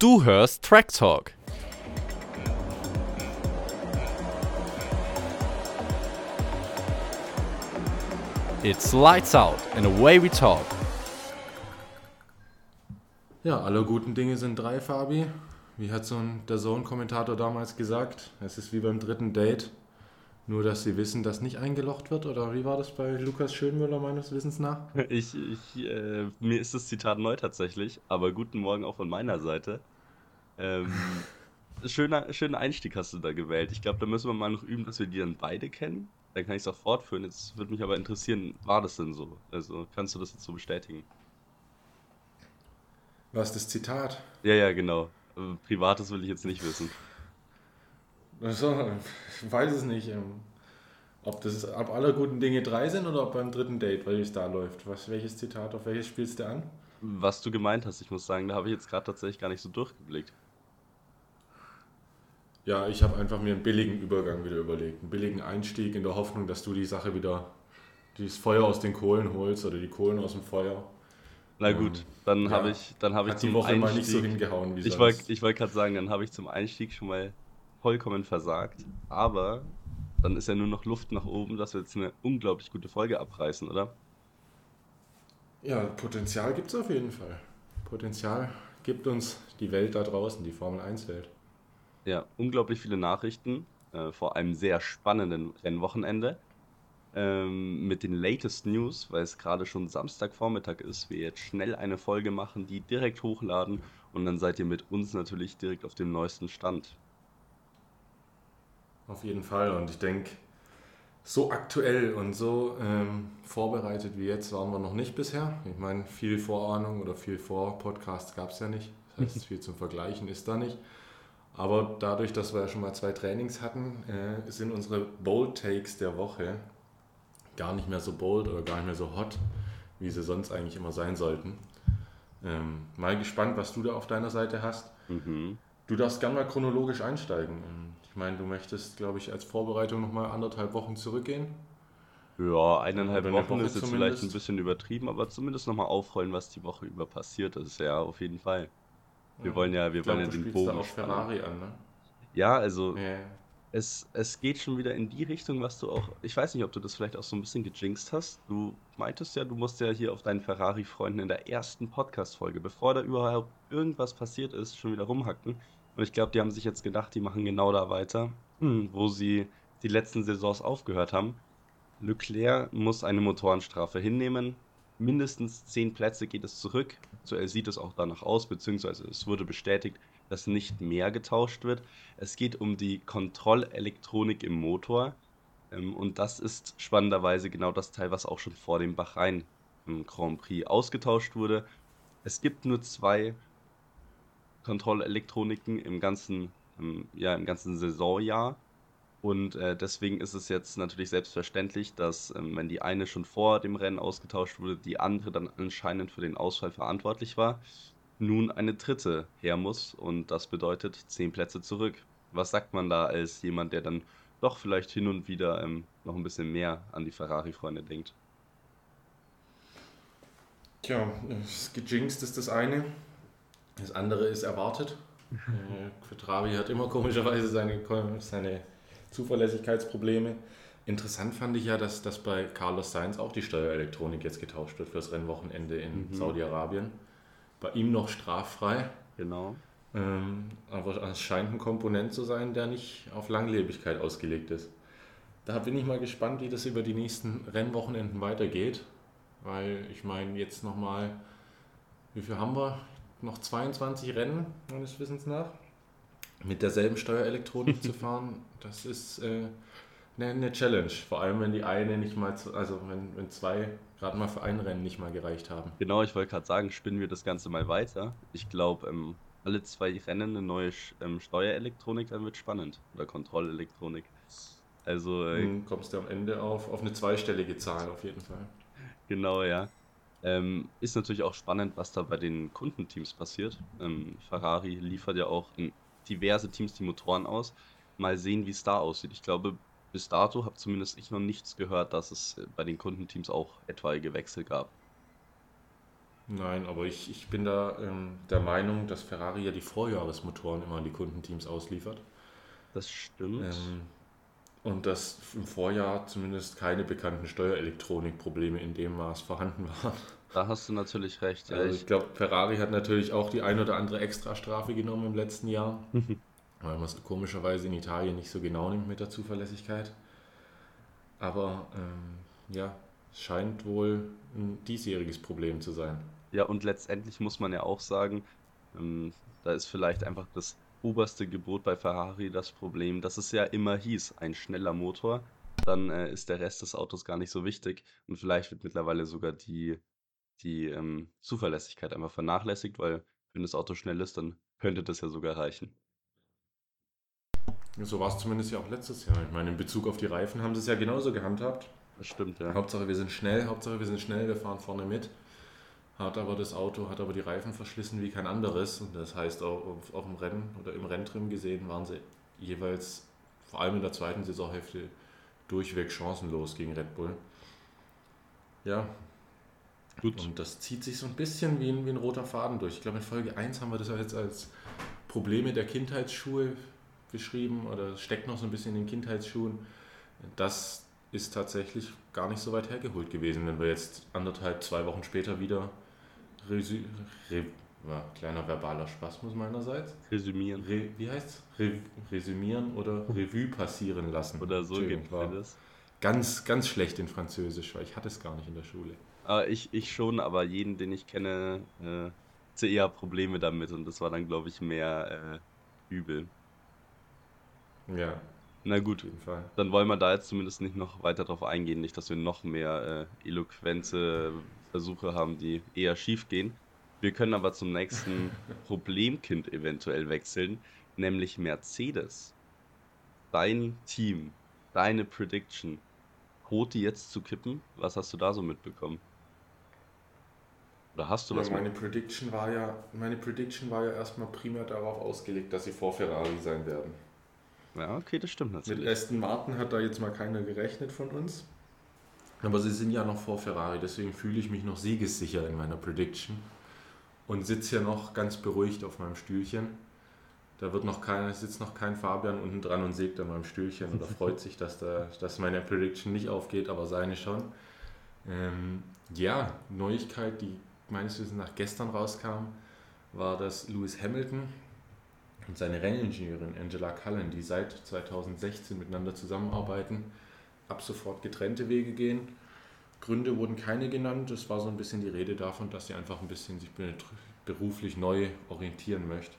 Du hörst Track Talk. It's lights out and away we talk. Ja, alle guten Dinge sind drei, Fabi. Wie hat so ein der Zone-Kommentator damals gesagt? Es ist wie beim dritten Date. Nur, dass sie wissen, dass nicht eingelocht wird? Oder wie war das bei Lukas Schönmüller meines Wissens nach? Ich, ich, äh, mir ist das Zitat neu tatsächlich, aber guten Morgen auch von meiner Seite. Ähm, schöner, schönen Einstieg hast du da gewählt. Ich glaube, da müssen wir mal noch üben, dass wir die dann beide kennen. Dann kann ich es auch fortführen. Jetzt würde mich aber interessieren, war das denn so? Also kannst du das jetzt so bestätigen? Was das Zitat? Ja, ja, genau. Privates will ich jetzt nicht wissen. Also, ich weiß es nicht. ähm, Ob das ab aller guten Dinge drei sind oder ob beim dritten Date, weil es da läuft. Was, welches Zitat, auf welches spielst du an? Was du gemeint hast, ich muss sagen, da habe ich jetzt gerade tatsächlich gar nicht so durchgeblickt. Ja, ich habe einfach mir einen billigen Übergang wieder überlegt. Einen billigen Einstieg in der Hoffnung, dass du die Sache wieder, das Feuer aus den Kohlen holst oder die Kohlen aus dem Feuer. Na gut, dann Ja, habe ich, dann habe ich Hat die zum Woche mal nicht so Einstieg- hingehauen wie Ich sonst. wollte ich wollt gerade sagen, dann habe ich zum Einstieg schon mal vollkommen versagt. Aber dann ist ja nur noch Luft nach oben, dass wir jetzt eine unglaublich gute Folge abreißen, oder? Ja, Potenzial gibt es auf jeden Fall. Potenzial gibt uns die Welt da draußen, die Formel 1-Welt. Ja, unglaublich viele Nachrichten, äh, vor einem sehr spannenden Rennwochenende. Ähm, mit den latest News, weil es gerade schon Samstagvormittag ist, wir jetzt schnell eine Folge machen, die direkt hochladen und dann seid ihr mit uns natürlich direkt auf dem neuesten Stand. Auf jeden Fall. Und ich denke, so aktuell und so ähm, vorbereitet wie jetzt waren wir noch nicht bisher. Ich meine, viel Vorahnung oder viel Vor-Podcast gab es ja nicht. Das heißt, viel zum Vergleichen ist da nicht. Aber dadurch, dass wir ja schon mal zwei Trainings hatten, äh, sind unsere Bold Takes der Woche gar nicht mehr so bold oder gar nicht mehr so hot, wie sie sonst eigentlich immer sein sollten. Ähm, mal gespannt, was du da auf deiner Seite hast. Mhm. Du darfst gerne mal chronologisch einsteigen. Ich meine, du möchtest, glaube ich, als Vorbereitung nochmal anderthalb Wochen zurückgehen. Ja, eineinhalb Wochen Woche ist jetzt zumindest. vielleicht ein bisschen übertrieben, aber zumindest nochmal aufrollen, was die Woche über passiert ist. Ja, auf jeden Fall. Wir wollen ja, wir Ich wollen ja du den spielst da Bogen auch. Ferrari an, ne? Ja, also Ja. es, es geht schon wieder in die Richtung, was du auch. Ich weiß nicht, ob du das vielleicht auch so ein bisschen gejinxt hast. Du meintest ja, du musst ja hier auf deinen Ferrari-Freunden in der ersten Podcast-Folge, bevor da überhaupt irgendwas passiert ist, schon wieder rumhacken. Und ich glaube, die haben sich jetzt gedacht, die machen genau da weiter, hm, wo sie die letzten Saisons aufgehört haben. Leclerc muss eine Motorenstrafe hinnehmen. Mindestens zehn Plätze geht es zurück. Aktuell sieht es auch danach aus, beziehungsweise es wurde bestätigt, dass nicht mehr getauscht wird. Es geht um die Kontrollelektronik im Motor. Ähm, Und das ist spannenderweise genau das Teil, was auch schon vor dem Bahrain Grand Prix ausgetauscht wurde. Es gibt nur zwei Kontrollelektroniken im ganzen, ähm, ja, im ganzen Saisonjahr. Und äh, deswegen ist es jetzt natürlich selbstverständlich, dass, ähm, wenn die eine schon vor dem Rennen ausgetauscht wurde, die andere dann anscheinend für den Ausfall verantwortlich war, nun eine dritte her muss. Und das bedeutet zehn Plätze zurück. Was sagt man da als jemand, der dann doch vielleicht hin und wieder ähm, noch ein bisschen mehr an die Ferrari-Freunde denkt? Tja, gejinxt ist das eine. Das andere ist erwartet. äh, Quadravi hat immer komischerweise seine, seine Zuverlässigkeitsprobleme. Interessant fand ich ja, dass, dass bei Carlos Sainz auch die Steuerelektronik jetzt getauscht wird fürs Rennwochenende in Mhm. Saudi-Arabien. Bei ihm noch straffrei. Genau. Ähm, aber es scheint ein Komponent zu sein, der nicht auf Langlebigkeit ausgelegt ist. Da bin ich mal gespannt, wie das über die nächsten Rennwochenenden weitergeht. Weil ich meine, jetzt nochmal, wie viel haben wir? Noch 22 Rennen, meines Wissens nach. Mit derselben Steuerelektronik zu fahren, das ist äh, eine, eine Challenge. Vor allem, wenn die eine nicht mal, zu, also wenn, wenn zwei gerade mal für ein Rennen nicht mal gereicht haben. Genau, ich wollte gerade sagen, spinnen wir das Ganze mal weiter. Ich glaube, ähm, alle zwei Rennen eine neue ähm, Steuerelektronik, dann wird spannend. Oder Kontrollelektronik. Also, äh, Dann kommst du am Ende auf, auf eine zweistellige Zahl auf jeden Fall. Genau, ja. Ähm, ist natürlich auch spannend, was da bei den Kundenteams passiert. Ähm, Ferrari liefert ja auch in diverse Teams die Motoren aus. Mal sehen, wie es da aussieht. Ich glaube, bis dato habe zumindest ich noch nichts gehört, dass es äh, bei den Kundenteams auch etwaige Wechsel gab. Nein, aber ich, ich bin da ähm, der Meinung, dass Ferrari ja die Vorjahresmotoren immer an die Kundenteams ausliefert. Das stimmt. Ähm, und dass im Vorjahr zumindest keine bekannten Steuerelektronikprobleme in dem Maß vorhanden waren. Da hast du natürlich recht. Ja, Also ich, ich glaube, Ferrari hat natürlich auch die ein oder andere Extrastrafe genommen im letzten Jahr, weil man es komischerweise in Italien nicht so genau nimmt mit der Zuverlässigkeit. Aber ähm, ja, es scheint wohl ein diesjähriges Problem zu sein. ja, und letztendlich muss man ja auch sagen, ähm, da ist vielleicht einfach das oberste Gebot bei Ferrari das Problem, dass es ja immer hieß, ein schneller Motor, dann äh, ist der Rest des Autos gar nicht so wichtig. Und vielleicht wird mittlerweile sogar die, die ähm, Zuverlässigkeit einfach vernachlässigt, weil wenn das Auto schnell ist, dann könnte das ja sogar reichen. So war es zumindest ja auch letztes Jahr. Ich meine, in Bezug auf die Reifen haben sie es ja genauso gehandhabt. Das stimmt, ja. Hauptsache wir sind schnell, Hauptsache wir sind schnell, wir fahren vorne mit. Hat aber das Auto, hat aber die Reifen verschlissen wie kein anderes. Und das heißt auch auf, auf dem Rennen oder im Renntrim gesehen waren sie jeweils, vor allem in der zweiten Saisonhälfte, durchweg chancenlos gegen Red Bull. Ja, Gut. und das zieht sich so ein bisschen wie ein, wie ein roter Faden durch. Ich glaube, in Folge 1 haben wir das jetzt als Probleme der Kindheitsschuhe beschrieben oder steckt noch so ein bisschen in den Kindheitsschuhen. Das ist tatsächlich gar nicht so weit hergeholt gewesen, wenn wir jetzt anderthalb, zwei Wochen später wieder Resü Re ja, kleiner verbaler Spasmus meinerseits. Resümieren. Re wie heißt's? Re resümieren oder Revue passieren lassen. Oder so geht war das. Ganz, ganz schlecht in Französisch, weil ich hatte es gar nicht in der Schule. Aber ich, ich schon, aber jeden, den ich kenne, äh, hatte eher Probleme damit und das war dann, glaube ich, mehr äh, übel. Ja, Na gut, dann wollen wir da jetzt zumindest nicht noch weiter drauf eingehen, nicht, dass wir noch mehr äh, eloquente Versuche haben, die eher schief gehen. Wir können aber zum nächsten Problemkind eventuell wechseln, nämlich Mercedes. Dein Team, deine Prediction, droht die jetzt zu kippen? Was hast du da so mitbekommen? Oder hast du Ja, was meine Prediction war ja, meine Prediction war ja erstmal primär darauf ausgelegt, dass sie vor Ferrari sein werden. Ja, okay, das stimmt Mit natürlich. Aston Martin hat da jetzt mal keiner gerechnet von uns. Aber sie sind ja noch vor Ferrari, deswegen fühle ich mich noch siegessicher in meiner Prediction und sitze hier noch ganz beruhigt auf meinem Stühlchen. Da wird noch kein, sitzt noch kein Fabian unten dran und sägt an meinem Stühlchen oder freut sich, dass, da, dass meine Prediction nicht aufgeht, aber seine schon. Ähm, ja, Neuigkeit, die meines Wissens nach gestern rauskam, war, dass Lewis Hamilton und seine Renningenieurin Angela Cullen, die seit 2016 miteinander zusammenarbeiten, ab sofort getrennte Wege gehen. Gründe wurden keine genannt. Es war so ein bisschen die Rede davon, dass sie einfach ein bisschen sich be- beruflich neu orientieren möchte.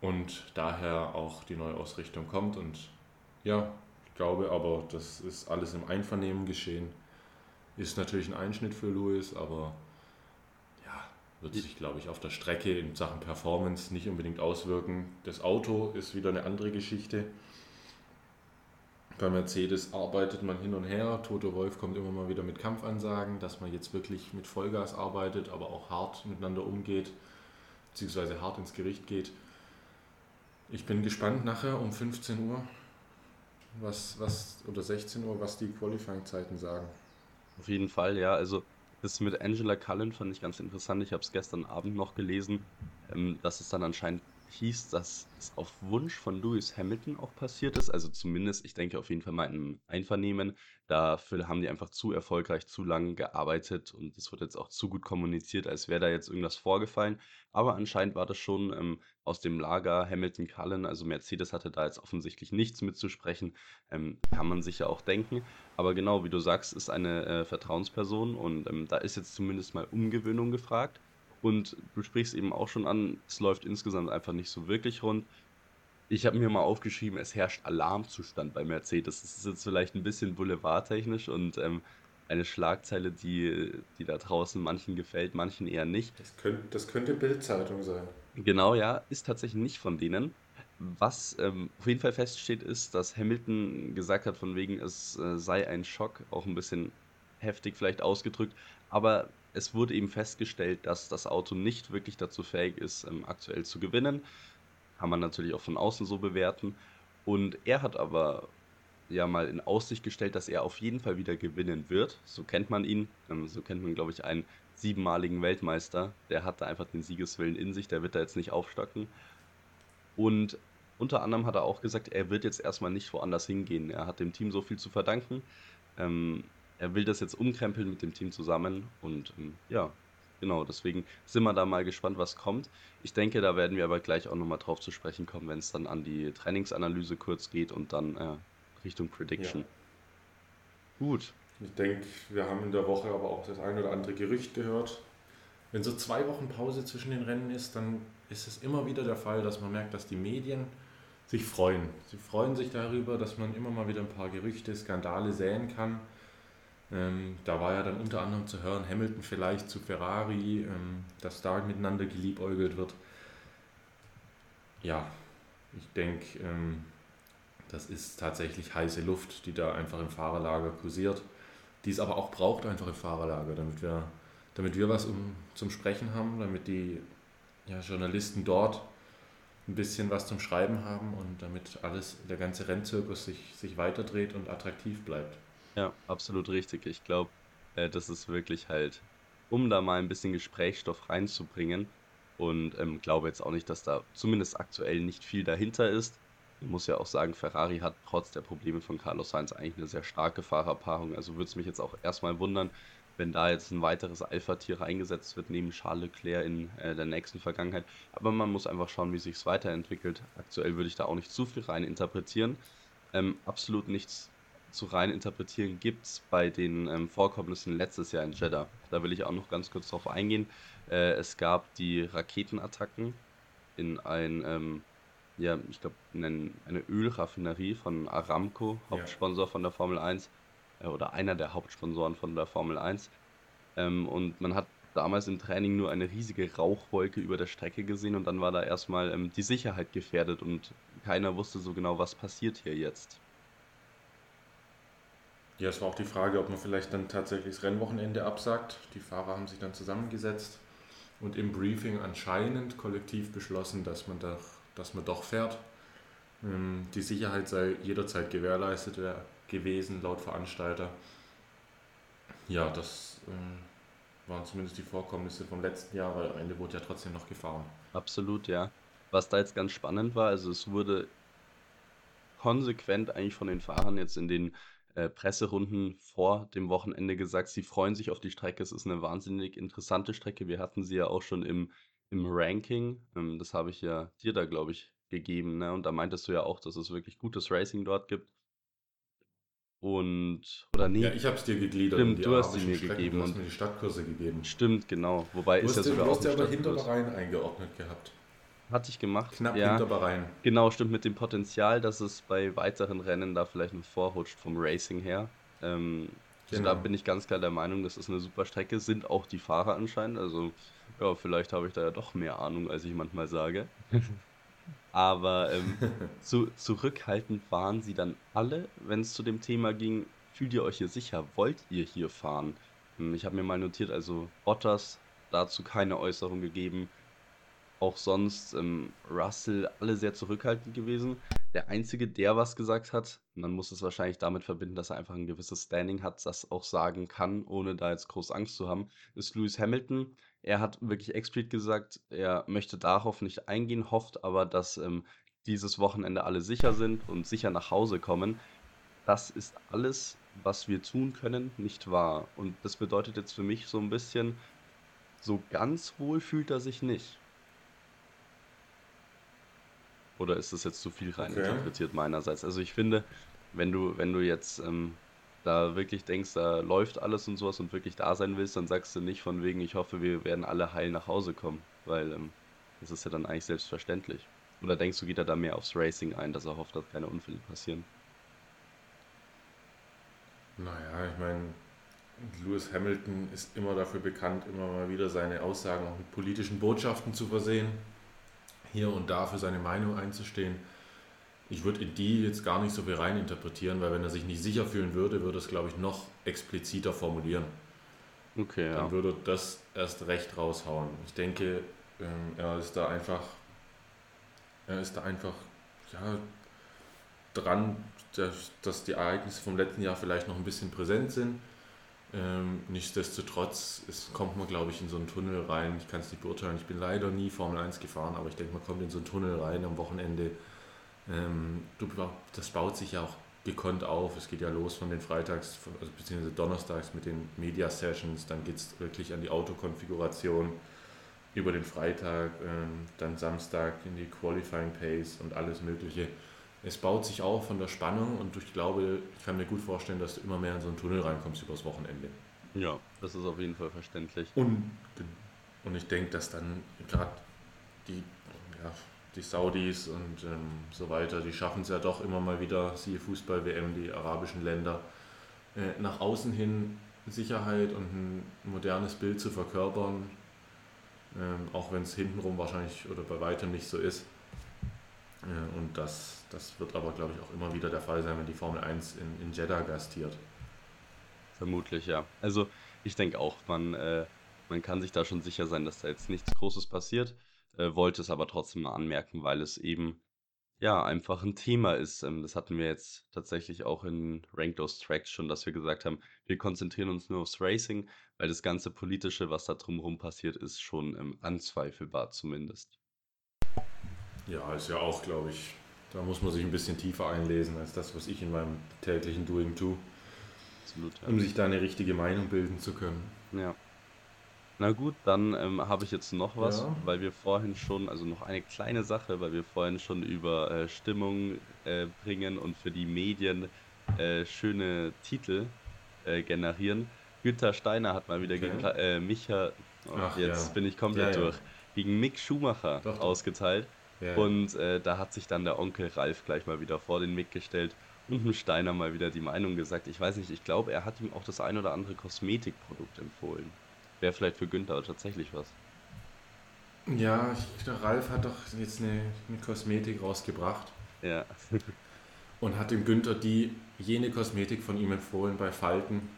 Und daher auch die Neuausrichtung kommt. Und ja, ich glaube aber, das ist alles im Einvernehmen geschehen. Ist natürlich ein Einschnitt für Lewis, aber ja, wird sich, glaube ich, auf der Strecke in Sachen Performance nicht unbedingt auswirken. Das Auto ist wieder eine andere Geschichte. Bei Mercedes arbeitet man hin und her. Toto Wolf kommt immer mal wieder mit Kampfansagen, dass man jetzt wirklich mit Vollgas arbeitet, aber auch hart miteinander umgeht, beziehungsweise hart ins Gericht geht. Ich bin gespannt nachher um 15 Uhr, was, was, oder 16 Uhr, was die Qualifying-Zeiten sagen. Auf jeden Fall, ja. Also das mit Angela Cullen fand ich ganz interessant. Ich habe es gestern Abend noch gelesen, ähm, dass es dann anscheinend hieß, dass es auf Wunsch von Lewis Hamilton auch passiert ist. Also zumindest, ich denke auf jeden Fall mal im Einvernehmen. Dafür haben die einfach zu erfolgreich, zu lang gearbeitet und es wird jetzt auch zu gut kommuniziert, als wäre da jetzt irgendwas vorgefallen. Aber anscheinend war das schon ähm, aus dem Lager Hamilton Cullen, also Mercedes hatte da jetzt offensichtlich nichts mitzusprechen, ähm, kann man sich ja auch denken. Aber genau, wie du sagst, ist eine äh, Vertrauensperson und ähm, da ist jetzt zumindest mal Umgewöhnung gefragt. Und du sprichst eben auch schon an, es läuft insgesamt einfach nicht so wirklich rund. Ich habe mir mal aufgeschrieben, es herrscht Alarmzustand bei Mercedes. Das ist jetzt vielleicht ein bisschen boulevardtechnisch und ähm, eine Schlagzeile, die, die da draußen manchen gefällt, manchen eher nicht. Das könnte, das könnte Bildzeitung sein. Genau, ja, ist tatsächlich nicht von denen. Was ähm, auf jeden Fall feststeht, ist, dass Hamilton gesagt hat, von wegen, es äh, sei ein Schock, auch ein bisschen heftig vielleicht ausgedrückt, aber es wurde eben festgestellt, dass das Auto nicht wirklich dazu fähig ist, ähm, aktuell zu gewinnen. Kann man natürlich auch von außen so bewerten. Und er hat aber ja mal in Aussicht gestellt, dass er auf jeden Fall wieder gewinnen wird. So kennt man ihn. Ähm, so kennt man, glaube ich, einen siebenmaligen Weltmeister. Der hat da einfach den Siegeswillen in sich, der wird da jetzt nicht aufstocken. Und unter anderem hat er auch gesagt, er wird jetzt erstmal nicht woanders hingehen. Er hat dem Team so viel zu verdanken. Ähm, er will das jetzt umkrempeln mit dem Team zusammen und ähm, ja, genau, deswegen sind wir da mal gespannt, was kommt. Ich denke, da werden wir aber gleich auch nochmal drauf zu sprechen kommen, wenn es dann an die Trainingsanalyse kurz geht und dann äh, Richtung Prediction. Ja. Gut. Ich denke, wir haben in der Woche aber auch das ein oder andere Gerücht gehört. Wenn so zwei Wochen Pause zwischen den Rennen ist, dann ist es immer wieder der Fall, dass man merkt, dass die Medien sich freuen. Sie freuen sich darüber, dass man immer mal wieder ein paar Gerüchte, Skandale säen kann. Ähm, da war ja dann unter anderem zu hören, Hamilton vielleicht zu Ferrari, ähm, dass da miteinander geliebäugelt wird. Ja, ich denke, ähm, das ist tatsächlich heiße Luft, die da einfach im Fahrerlager kursiert, die es aber auch braucht einfach im Fahrerlager, damit wir, damit wir was um, zum Sprechen haben, damit die ja, Journalisten dort ein bisschen was zum Schreiben haben und damit alles, der ganze Rennzirkus sich, sich weiterdreht und attraktiv bleibt. Ja, absolut richtig. Ich glaube, äh, das ist wirklich halt, um da mal ein bisschen Gesprächsstoff reinzubringen und ähm, glaube jetzt auch nicht, dass da zumindest aktuell nicht viel dahinter ist. Ich muss ja auch sagen, Ferrari hat trotz der Probleme von Carlos Sainz eigentlich eine sehr starke Fahrerpaarung. Also würde es mich jetzt auch erstmal wundern, wenn da jetzt ein weiteres Alpha-Tier eingesetzt wird, neben Charles Leclerc in äh, der nächsten Vergangenheit. Aber man muss einfach schauen, wie sich es weiterentwickelt. Aktuell würde ich da auch nicht zu viel rein interpretieren. Ähm, absolut nichts zu rein interpretieren gibt es bei den ähm, Vorkommnissen letztes Jahr in Jeddah. Da will ich auch noch ganz kurz drauf eingehen. Äh, es gab die Raketenattacken in ein, ähm, ja, ich glaube, eine Ölraffinerie von Aramco, Hauptsponsor ja. von der Formel 1 äh, oder einer der Hauptsponsoren von der Formel 1. Ähm, und man hat damals im Training nur eine riesige Rauchwolke über der Strecke gesehen und dann war da erstmal ähm, die Sicherheit gefährdet und keiner wusste so genau, was passiert hier jetzt. Ja, es war auch die Frage, ob man vielleicht dann tatsächlich das Rennwochenende absagt. Die Fahrer haben sich dann zusammengesetzt und im Briefing anscheinend kollektiv beschlossen, dass man doch, dass man doch fährt. Ähm, die Sicherheit sei jederzeit gewährleistet gewesen, laut Veranstalter. Ja, das äh, waren zumindest die Vorkommnisse vom letzten Jahr, weil am Ende wurde ja trotzdem noch gefahren. Absolut, ja. Was da jetzt ganz spannend war, also es wurde konsequent eigentlich von den Fahrern jetzt in den äh, Presserunden vor dem Wochenende gesagt, sie freuen sich auf die Strecke. Es ist eine wahnsinnig interessante Strecke. Wir hatten sie ja auch schon im, im Ranking. Ähm, das habe ich ja dir da, glaube ich, gegeben. Ne? Und da meintest du ja auch, dass es wirklich gutes Racing dort gibt. Und, oder nee. Ja, ich habe es dir gegliedert. Stimmt, du hast sie mir Strecken, gegeben. Du hast mir die Stadtkurse gegeben. Stimmt, genau. Wobei du ist ja sogar auch. Du hast ja aber hinter Bahrain eingeordnet gehabt. Hatte ich gemacht. Knapp ja. hinter Bahrain. Genau, stimmt mit dem Potenzial, dass es bei weiteren Rennen da vielleicht noch vorrutscht vom Racing her. Ähm, genau. Da bin ich ganz klar der Meinung, das ist eine super Strecke. Sind auch die Fahrer anscheinend. Also, ja, vielleicht habe ich da ja doch mehr Ahnung, als ich manchmal sage. Aber ähm, zu, zurückhaltend waren sie dann alle, wenn es zu dem Thema ging, fühlt ihr euch hier sicher? Wollt ihr hier fahren? Hm, ich habe mir mal notiert, also Bottas dazu keine Äußerung gegeben auch sonst ähm, Russell alle sehr zurückhaltend gewesen. Der Einzige, der was gesagt hat, man muss es wahrscheinlich damit verbinden, dass er einfach ein gewisses Standing hat, das auch sagen kann, ohne da jetzt groß Angst zu haben, ist Lewis Hamilton. Er hat wirklich explizit gesagt, er möchte darauf nicht eingehen, hofft aber, dass ähm, dieses Wochenende alle sicher sind und sicher nach Hause kommen. Das ist alles, was wir tun können, nicht wahr. Und das bedeutet jetzt für mich so ein bisschen, so ganz wohl fühlt er sich nicht. Oder ist das jetzt zu viel reininterpretiert okay. meinerseits? Also ich finde, wenn du, wenn du jetzt ähm, da wirklich denkst, da läuft alles und sowas und wirklich da sein willst, dann sagst du nicht von wegen, ich hoffe, wir werden alle heil nach Hause kommen, weil ähm, das ist ja dann eigentlich selbstverständlich. Oder denkst du, geht er da mehr aufs Racing ein, dass er hofft, dass keine Unfälle passieren? Naja, ich meine, Lewis Hamilton ist immer dafür bekannt, immer mal wieder seine Aussagen auch mit politischen Botschaften zu versehen hier und da für seine Meinung einzustehen. Ich würde in die jetzt gar nicht so viel rein interpretieren, weil wenn er sich nicht sicher fühlen würde, würde es, glaube ich, noch expliziter formulieren. Okay, ja. Dann würde das erst recht raushauen. Ich denke, ähm, er ist da einfach, er ist da einfach, ja, dran, dass, dass die Ereignisse vom letzten Jahr vielleicht noch ein bisschen präsent sind. Ähm, nichtsdestotrotz es kommt man, glaube ich, in so einen Tunnel rein. Ich kann es nicht beurteilen. Ich bin leider nie Formel 1 gefahren, aber ich denke, man kommt in so einen Tunnel rein am Wochenende. Ähm, das baut sich ja auch gekonnt auf. Es geht ja los von den Freitags, also beziehungsweise Donnerstags mit den Media Sessions, dann geht es wirklich an die Autokonfiguration über den Freitag, ähm, dann Samstag in die Qualifying Pace und alles Mögliche. Es baut sich auf von der Spannung und ich glaube, ich kann mir gut vorstellen, dass du immer mehr in so einen Tunnel reinkommst übers Wochenende. Ja, das ist auf jeden Fall verständlich. Und, und ich denke, dass dann gerade die ja, die Saudis und ähm, so weiter, die schaffen es ja doch immer mal wieder, siehe Fußball-WM, die arabischen Länder, äh, nach außen hin Sicherheit und ein modernes Bild zu verkörpern, ähm, auch wenn es hintenrum wahrscheinlich oder bei weitem nicht so ist. Äh, und das, das wird aber, glaube ich, auch immer wieder der Fall sein, wenn die Formel 1 in, in Jeddah gastiert. Vermutlich, ja. Also ich denke auch, man, äh, man kann sich da schon sicher sein, dass da jetzt nichts Großes passiert äh, wollte es aber trotzdem mal anmerken, weil es eben ja einfach ein Thema ist. Ähm, das hatten wir jetzt tatsächlich auch in Rank Those Tracks schon, dass wir gesagt haben, wir konzentrieren uns nur aufs Racing, weil das ganze Politische, was da drumherum passiert, ist schon ähm, anzweifelbar zumindest. Ja, ist ja auch, glaube ich, da muss man sich ein bisschen tiefer einlesen als das, was ich in meinem täglichen Doing tue. Absolut, ja. Um sich da eine richtige Meinung bilden zu können. Ja. Na gut, dann ähm, habe ich jetzt noch was, Ja. weil wir vorhin schon, also noch eine kleine Sache, weil wir vorhin schon über äh, Stimmung äh, bringen und für die Medien äh, schöne Titel äh, generieren. Günther Steiner hat mal wieder Okay. gegen äh, Micha, oh, Ach jetzt ja. bin ich komplett durch, gegen Mick Schumacher doch. ausgeteilt. Ja. Und äh, da hat sich dann der Onkel Ralf gleich mal wieder vor den Mick gestellt und dem Steiner mal wieder die Meinung gesagt. Ich weiß nicht, ich glaube, er hat ihm auch das ein oder andere Kosmetikprodukt empfohlen. Wäre vielleicht für Günther tatsächlich was. Ja, ich, der Ralf hat doch jetzt eine, eine Kosmetik rausgebracht. Ja. und hat dem Günther die jene Kosmetik von ihm empfohlen bei Falten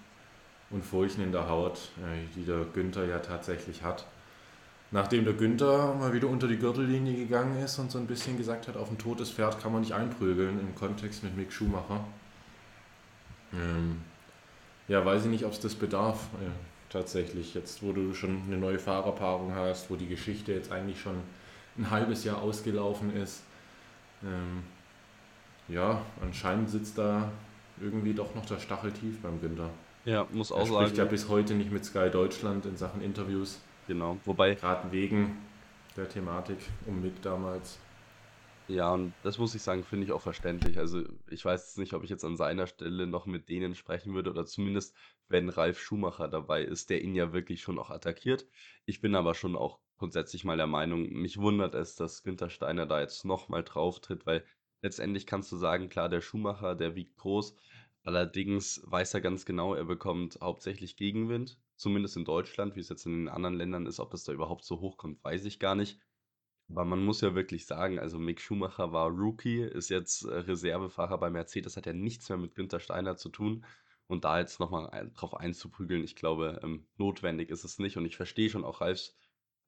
und Furchen in der Haut, äh, die der Günther ja tatsächlich hat. Nachdem der Günther mal wieder unter die Gürtellinie gegangen ist und so ein bisschen gesagt hat, auf ein totes Pferd kann man nicht einprügeln im Kontext mit Mick Schumacher. Ähm, ja, weiß ich nicht, ob es das bedarf. Äh, tatsächlich. Jetzt, wo du schon eine neue Fahrerpaarung hast, wo die Geschichte jetzt eigentlich schon ein halbes Jahr ausgelaufen ist. Ähm, ja, anscheinend sitzt da irgendwie doch noch der Stachel tief beim Günther. Ja, muss auch er sagen. spricht ja bis heute nicht mit Sky Deutschland in Sachen Interviews. Genau, wobei. Gerade wegen der Thematik um Mick damals. Ja, und das muss ich sagen, finde ich auch verständlich. Also ich weiß nicht, ob ich jetzt an seiner Stelle noch mit denen sprechen würde oder zumindest, wenn Ralf Schumacher dabei ist, der ihn ja wirklich schon auch attackiert. Ich bin aber schon auch grundsätzlich mal der Meinung, mich wundert es, dass Günther Steiner da jetzt nochmal drauf tritt, weil letztendlich kannst du sagen, klar, der Schumacher, der wiegt groß. Allerdings weiß er ganz genau, er bekommt hauptsächlich Gegenwind, zumindest in Deutschland, wie es jetzt in den anderen Ländern ist. Ob das da überhaupt so hochkommt, weiß ich gar nicht. Aber man muss ja wirklich sagen, also Mick Schumacher war Rookie, ist jetzt äh, Reservefahrer bei Mercedes, hat ja nichts mehr mit Günther Steiner zu tun. Und da jetzt nochmal drauf einzuprügeln, ich glaube, ähm, notwendig ist es nicht. Und ich verstehe schon auch Ralfs,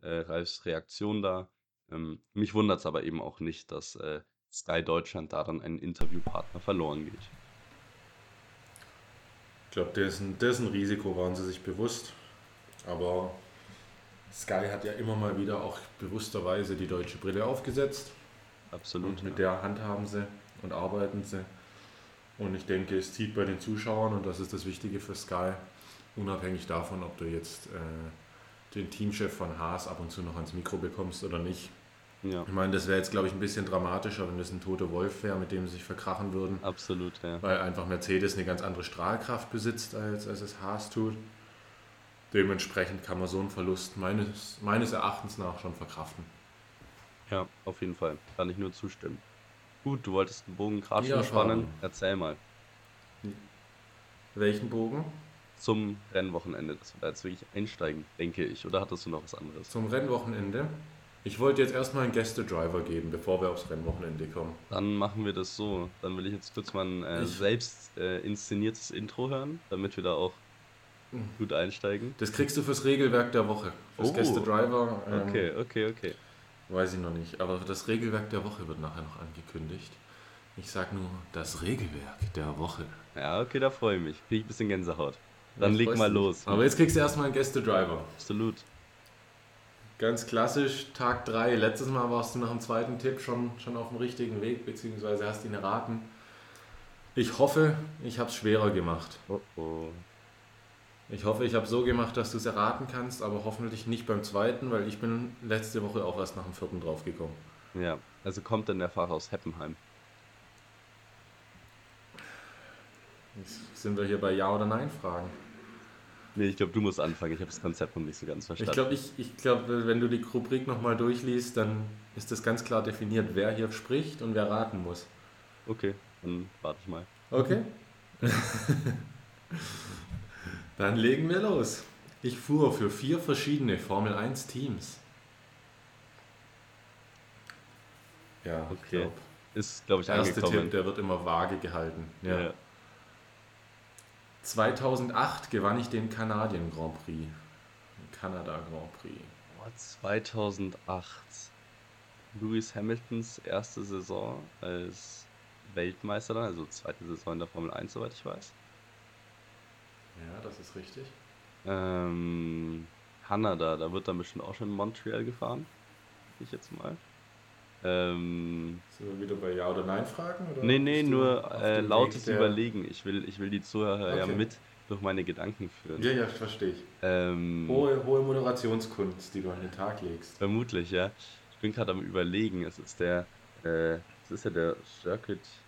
äh, Ralfs Reaktion da. Ähm, mich wundert es aber eben auch nicht, dass äh, Sky Deutschland da dann einen Interviewpartner verloren geht. Ich glaube, dessen, dessen Risiko waren sie sich bewusst. Aber Sky hat ja immer mal wieder auch bewussterweise die deutsche Brille aufgesetzt. Absolut. Und mit ja. der handhaben sie und arbeiten sie. Und ich denke, es zieht bei den Zuschauern und das ist das Wichtige für Sky, unabhängig davon, ob du jetzt äh, den Teamchef von Haas ab und zu noch ans Mikro bekommst oder nicht. Ja. Ich meine, das wäre jetzt, glaube ich, ein bisschen dramatischer, wenn das ein toter Wolf wäre, mit dem sie sich verkrachen würden. Absolut, ja. Weil einfach Mercedes eine ganz andere Strahlkraft besitzt, als, als es Haas tut. Dementsprechend kann man so einen Verlust meines, meines Erachtens nach schon verkraften. Ja, auf jeden Fall. Kann ich nur zustimmen. Gut, du wolltest den Bogen gerade schon spannen. Erzähl mal. Welchen Bogen? Zum Rennwochenende, dass wir da jetzt wirklich einsteigen, denke ich. Oder hattest du noch was anderes? Zum Rennwochenende? Ich wollte jetzt erstmal einen Gäste-Driver geben, bevor wir aufs Rennwochenende kommen. Dann machen wir das so. Dann will ich jetzt kurz mal ein äh, selbst äh, inszeniertes Intro hören, damit wir da auch gut einsteigen. Das kriegst du fürs Regelwerk der Woche. Fürs oh. Gäste Driver. Ähm, okay, okay, okay. Weiß ich noch nicht. Aber das Regelwerk der Woche wird nachher noch angekündigt. Ich sag nur das Regelwerk der Woche. Ja, okay, da freue ich mich. Kriege ich ein bisschen Gänsehaut. Dann Ich leg mal los. Aber jetzt kriegst du erstmal einen Gäste-Driver. Absolut. Ganz klassisch, Tag 3. Letztes Mal warst du nach dem zweiten Tipp schon, schon auf dem richtigen Weg, beziehungsweise hast ihn erraten. Ich hoffe, ich habe es schwerer gemacht. Oh oh. Ich hoffe, ich habe so gemacht, dass du es erraten kannst, aber hoffentlich nicht beim zweiten, weil ich bin letzte Woche auch erst nach dem vierten draufgekommen. Ja, also kommt denn der Fahrer aus Heppenheim? Jetzt sind wir hier bei Ja- oder Nein-Fragen. Nee, ich glaube, du musst anfangen. Ich habe das Konzept noch nicht so ganz Ich verstanden. glaube, ich, ich glaub, wenn du die Rubrik nochmal durchliest, dann ist das ganz klar definiert, wer hier spricht und wer raten muss. Okay, dann warte ich mal. Okay. Dann legen wir los. Ich fuhr für vier verschiedene Formel 1 Teams. Ja, Okay. ich glaub, Ist, glaube ich, der erste angekommen. Tipp, der wird immer vage gehalten. Ja. ja. 2008 gewann ich den Kanadien Grand Prix. Den Kanada Grand Prix. Boah, 2008. Lewis Hamiltons erste Saison als Weltmeister, dann, also zweite Saison in der Formel 1, soweit ich weiß. Ja, das ist richtig. Ähm, Kanada, da wird dann bestimmt auch schon in Montreal gefahren. Ich jetzt mal. Ähm, Sind wir wieder bei Ja oder Nein Fragen? Oder nee, nee, nur äh, lautes der- Überlegen. Ich will, ich will die Zuhörer ja Okay. mit durch meine Gedanken führen. Ja, ja, verstehe ich. Ähm, Hohe, hohe Moderationskunst, die du an den Tag legst. Vermutlich, ja. Ich bin gerade am überlegen. Es ist der, äh, es ist ja der Circuit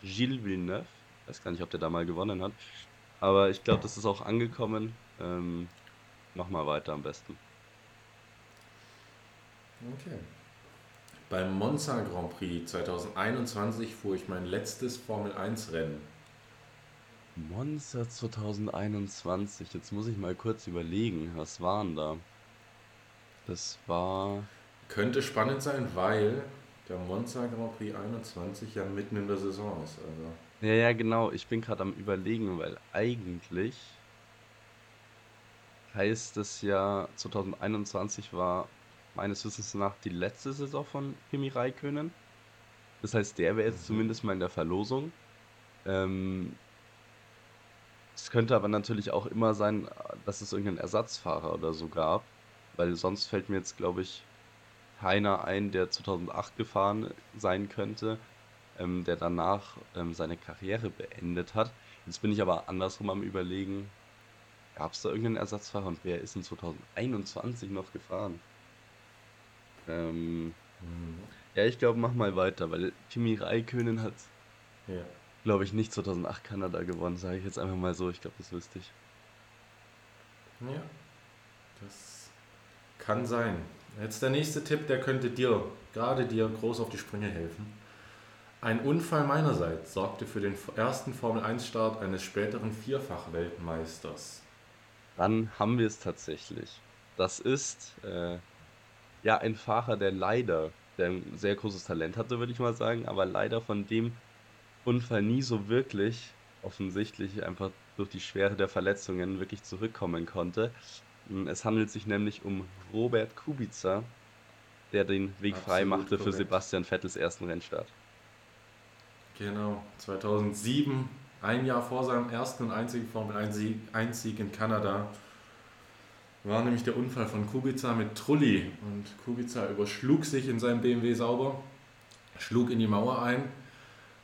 Gilles Villeneuve. Ich weiß gar nicht, ob der da mal gewonnen hat. Aber ich glaube, das ist auch angekommen. Ähm, mach mal weiter am besten. Okay. Beim Monza Grand Prix 2021 fuhr ich mein letztes Formel 1 Rennen. Monster 2021. Jetzt muss ich mal kurz überlegen. Was waren da? Das war. Könnte spannend sein, weil der Monza Grand Prix 21 ja mitten in der Saison ist. Also Ja, ja, genau. Ich bin gerade am Überlegen, weil eigentlich heißt es ja, 2021 war meines Wissens nach die letzte Saison von Kimi Räikkönen. Das heißt, der wäre jetzt Mhm. zumindest mal in der Verlosung. Ähm, es könnte aber natürlich auch immer sein, dass es irgendeinen Ersatzfahrer oder so gab, weil sonst fällt mir jetzt, glaube ich, keiner ein, der 2008 gefahren sein könnte, ähm, der danach ähm, seine Karriere beendet hat. Jetzt bin ich aber andersrum am Überlegen, gab es da irgendeinen Ersatzfahrer und wer ist in 2021 noch gefahren? Ähm, ja, ich glaube, mach mal weiter, weil Kimi Räikkönen hat, ja. glaube ich, nicht 2008 Kanada gewonnen, sage ich jetzt einfach mal so. Ich glaube, das wüsste ich. Ja, das kann sein. Jetzt der nächste Tipp, der könnte dir, gerade dir, groß auf die Sprünge helfen. Ein Unfall meinerseits sorgte für den ersten Formel-1-Start eines späteren Vierfach-Weltmeisters. Dann haben wir es tatsächlich. Das ist äh, ja ein Fahrer, der leider, der ein sehr großes Talent hatte, würde ich mal sagen, aber leider von dem Unfall nie so wirklich offensichtlich einfach durch die Schwere der Verletzungen wirklich zurückkommen konnte. Mm, Es handelt sich nämlich um Robert Kubica, der den Weg frei Absolut machte für korrekt. Sebastian Vettels ersten Rennstart. Genau, 2007, ein Jahr vor seinem ersten und einzigen Formel-1-Sieg 1 Sieg in Kanada, war nämlich der Unfall von Kubica mit Trulli. Und Kubica überschlug sich in seinem BMW sauber, schlug in die Mauer ein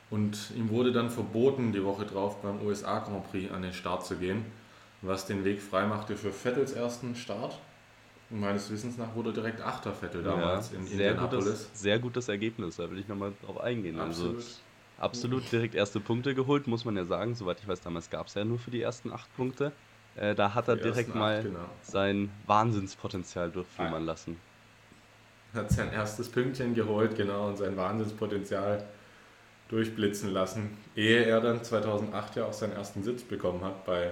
und ihm wurde dann verboten, die Woche drauf beim USA Grand Prix an den Start zu gehen, was den Weg freimachte für Vettels ersten Start. Und meines Wissens nach wurde direkt Achter Vettel damals in sehr Indianapolis. gutes, sehr gutes Ergebnis, da will ich nochmal drauf eingehen. Also, Absolut. Absolut direkt erste Punkte geholt, muss man ja sagen. Soweit ich weiß, damals gab es ja nur für die ersten acht Punkte. Äh, da hat er Die direkt mal acht, genau. sein Wahnsinnspotenzial durchflimmern Ah. lassen. hat sein erstes Pünktchen geholt, genau, und sein Wahnsinnspotenzial durchblitzen lassen, ehe er dann 2008 ja auch seinen ersten Sitz bekommen hat bei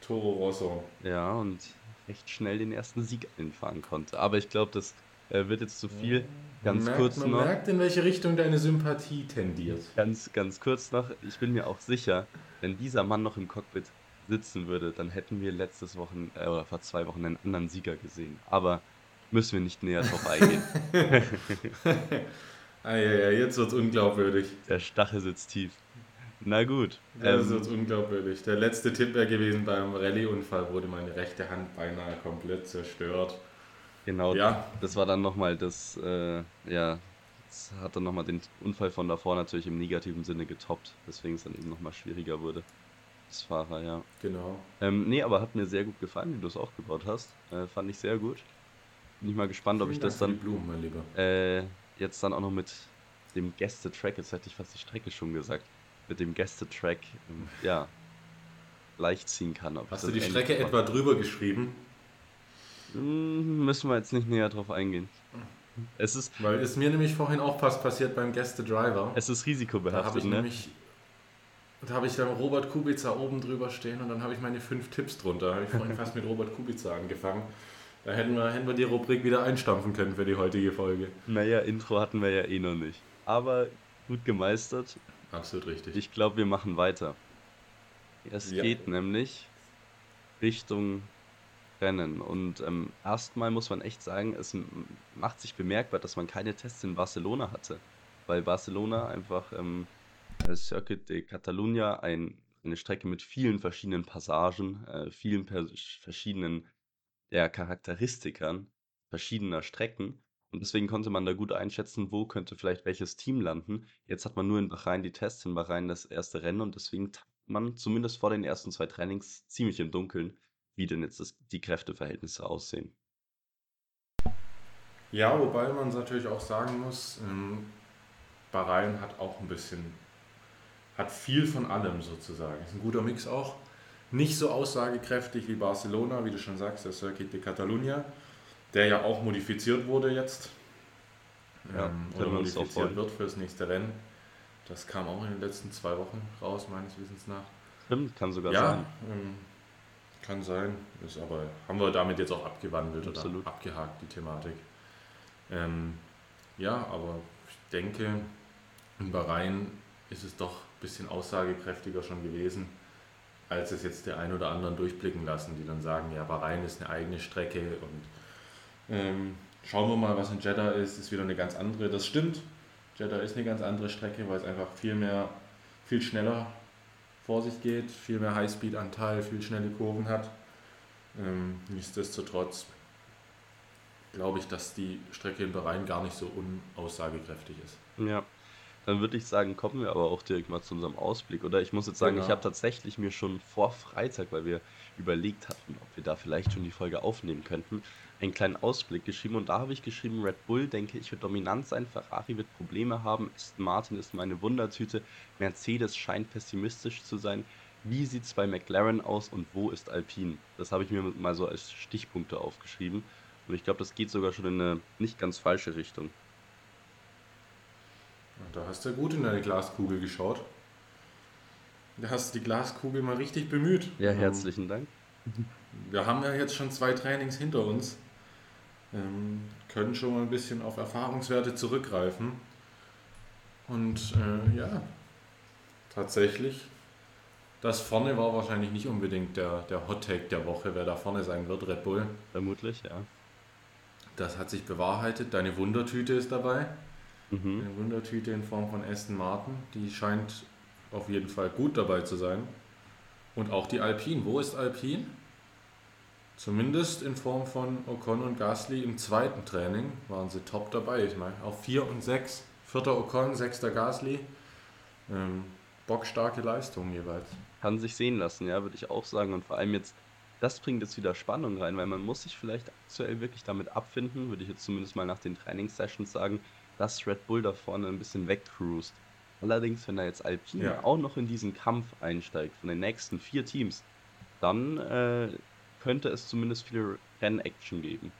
Toro Rosso. Ja, und recht schnell den ersten Sieg einfahren konnte. Aber ich glaube, das äh, wird jetzt zu viel. Ganz man merkt, kurz man noch. merkt, in welche Richtung deine Sympathie tendiert. Ganz, ganz kurz noch. Ich bin mir auch sicher, wenn dieser Mann noch im Cockpit sitzen würde, dann hätten wir letztes Wochen äh, oder vor zwei Wochen einen anderen Sieger gesehen. Aber müssen wir nicht näher drauf eingehen. Ah, ja, ja, jetzt wird's unglaubwürdig. Der Stachel sitzt tief. Na gut. Das ist Ähm, jetzt unglaubwürdig. Der letzte Tipp wäre gewesen, beim Rallye-Unfall wurde meine rechte Hand beinahe komplett zerstört. genau, Ja, das war dann nochmal das, äh, ja, das hat dann nochmal den Unfall von davor natürlich im negativen Sinne getoppt, weswegen es dann eben nochmal schwieriger wurde. Das Fahrer, ja. genau. Ähm, nee, aber hat mir sehr gut gefallen, wie du es aufgebaut hast. Äh, fand ich sehr gut. Bin ich mal gespannt, ob ich Vielen das Dank für dann Blumen, mein Lieber. äh, jetzt dann auch noch mit dem Gäste-Track, jetzt hätte ich fast die Strecke schon gesagt, mit dem Gäste-Track, ähm, ja, leicht ziehen kann. Hast das du die Strecke mache. etwa drüber geschrieben? Hm, Müssen wir jetzt nicht näher drauf eingehen. Es ist, Weil ist mir nämlich vorhin auch fast passiert beim Gäste Driver. es ist Da risikobehaftet, ich ne? nämlich. Da habe ich dann Robert Kubica oben drüber stehen und dann habe ich meine fünf Tipps drunter. Da habe ich vorhin fast mit Robert Kubica angefangen. Da hätten wir, hätten wir die Rubrik wieder einstampfen können für die heutige Folge. Naja, Intro hatten wir ja eh noch nicht. Aber gut gemeistert. Absolut richtig. Ich glaube, wir machen weiter. Es Ja. geht nämlich Richtung Rennen. Und ähm, erstmal muss man echt sagen, es macht sich bemerkbar, dass man keine Tests in Barcelona hatte. Weil Barcelona einfach ähm, als Circuit de Catalunya ein, eine Strecke mit vielen verschiedenen Passagen, äh, vielen verschiedenen ja, Charakteristikern verschiedener Strecken. Und deswegen konnte man da gut einschätzen, wo könnte vielleicht welches Team landen. Jetzt hat man nur in Bahrain die Tests, in Bahrain das erste Rennen und deswegen tappt man zumindest vor den ersten zwei Trainings ziemlich im Dunkeln, wie denn jetzt das, die Kräfteverhältnisse aussehen. Ja, wobei man natürlich auch sagen muss, ähm, Bahrain hat auch ein bisschen, hat viel von allem sozusagen. Ist ein guter Mix auch. Nicht so aussagekräftig wie Barcelona, wie du schon sagst, der Circuit de Catalunya, der ja auch modifiziert wurde jetzt. Ja, ähm, oder modifiziert wird fürs nächste Rennen. Das kam auch in den letzten zwei Wochen raus, meines Wissens nach. Stimmt, kann sogar Ja, sein. ähm, kann sein. Ist aber haben wir damit jetzt auch abgewandelt Absolut. oder abgehakt, die Thematik. Ähm, ja, aber ich denke, in Bahrain ist es doch bisschen aussagekräftiger schon gewesen, als es jetzt der ein oder anderen durchblicken lassen, die dann sagen, ja, Bahrain ist eine eigene Strecke und ähm, schauen wir mal, was in Jeddah ist, ist wieder eine ganz andere. Das stimmt. Jeddah ist eine ganz andere Strecke, weil es einfach viel mehr, viel schneller vor sich geht, viel mehr Highspeed-Anteil, viel schnelle Kurven hat. Ähm, nichtsdestotrotz glaube ich, dass die Strecke in Bahrain gar nicht so unaussagekräftig ist. Ja, dann würde ich sagen, kommen wir aber auch direkt mal zu unserem Ausblick, oder? Ich muss jetzt sagen, Genau. ich habe tatsächlich mir schon vor Freitag, weil wir überlegt hatten, ob wir da vielleicht schon die Folge aufnehmen könnten, einen kleinen Ausblick geschrieben und da habe ich geschrieben, Red Bull, denke ich, wird dominant sein, Ferrari wird Probleme haben, Aston Martin ist meine Wundertüte, Mercedes scheint pessimistisch zu sein. Wie sieht es bei McLaren aus und wo ist Alpine? Das habe ich mir mal so als Stichpunkte aufgeschrieben. Und ich glaube, das geht sogar schon in eine nicht ganz falsche Richtung. Da hast du gut in deine Glaskugel geschaut. Da hast du die Glaskugel mal richtig bemüht. Ja, Ähm, herzlichen Dank. Wir haben ja jetzt schon zwei Trainings hinter uns, ähm, können schon mal ein bisschen auf Erfahrungswerte zurückgreifen. Und äh, ja, tatsächlich, das vorne war wahrscheinlich nicht unbedingt der, der Hot Take der Woche, wer da vorne sein wird, Red Bull. Vermutlich, ja. Das hat sich bewahrheitet. Deine Wundertüte ist dabei. Mhm. Eine Wundertüte in Form von Aston Martin. Die scheint auf jeden Fall gut dabei zu sein. Und auch die Alpine. Wo ist Alpine? Zumindest in Form von Ocon und Gasly im zweiten Training waren sie top dabei. Ich meine, auf 4 und 6. Vierter Ocon, sechster Gasly. Ähm, bockstarke Leistung jeweils. Kann sich sehen lassen, ja, würde ich auch sagen. Und vor allem jetzt, das bringt jetzt wieder Spannung rein, weil man muss sich vielleicht aktuell wirklich damit abfinden, würde ich jetzt zumindest mal nach den Trainingssessions sagen, dass Red Bull da vorne ein bisschen wegcruist. Allerdings, wenn da jetzt Alpine Ja. auch noch in diesen Kampf einsteigt von den nächsten vier Teams, dann äh, könnte es zumindest viele Rennaction geben.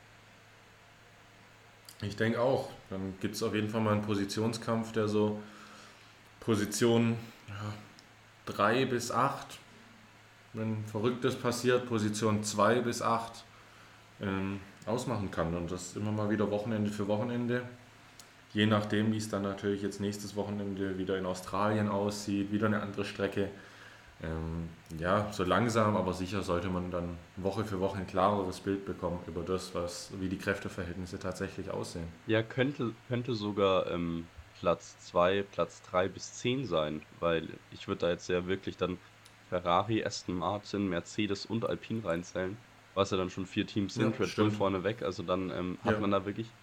Ich denke auch. Dann gibt es auf jeden Fall mal einen Positionskampf, der so Position 3 bis 8, wenn Verrücktes passiert, Position 2 bis 8 ähm, ausmachen kann. Und das immer mal wieder Wochenende für Wochenende. Je nachdem, wie es dann natürlich jetzt nächstes Wochenende wieder in Australien aussieht, wieder eine andere Strecke. Ähm, ja, so langsam, aber sicher sollte man dann Woche für Woche ein klareres Bild bekommen über das, was, wie die Kräfteverhältnisse tatsächlich aussehen. Ja, könnte, könnte sogar ähm, Platz 2, Platz 3 bis 10 sein, weil ich würde da jetzt ja wirklich dann Ferrari, Aston Martin, Mercedes und Alpine reinzählen, was ja dann schon vier Teams sind, Ja, Red Bull vorne weg, also dann ähm, hat Ja. man da wirklich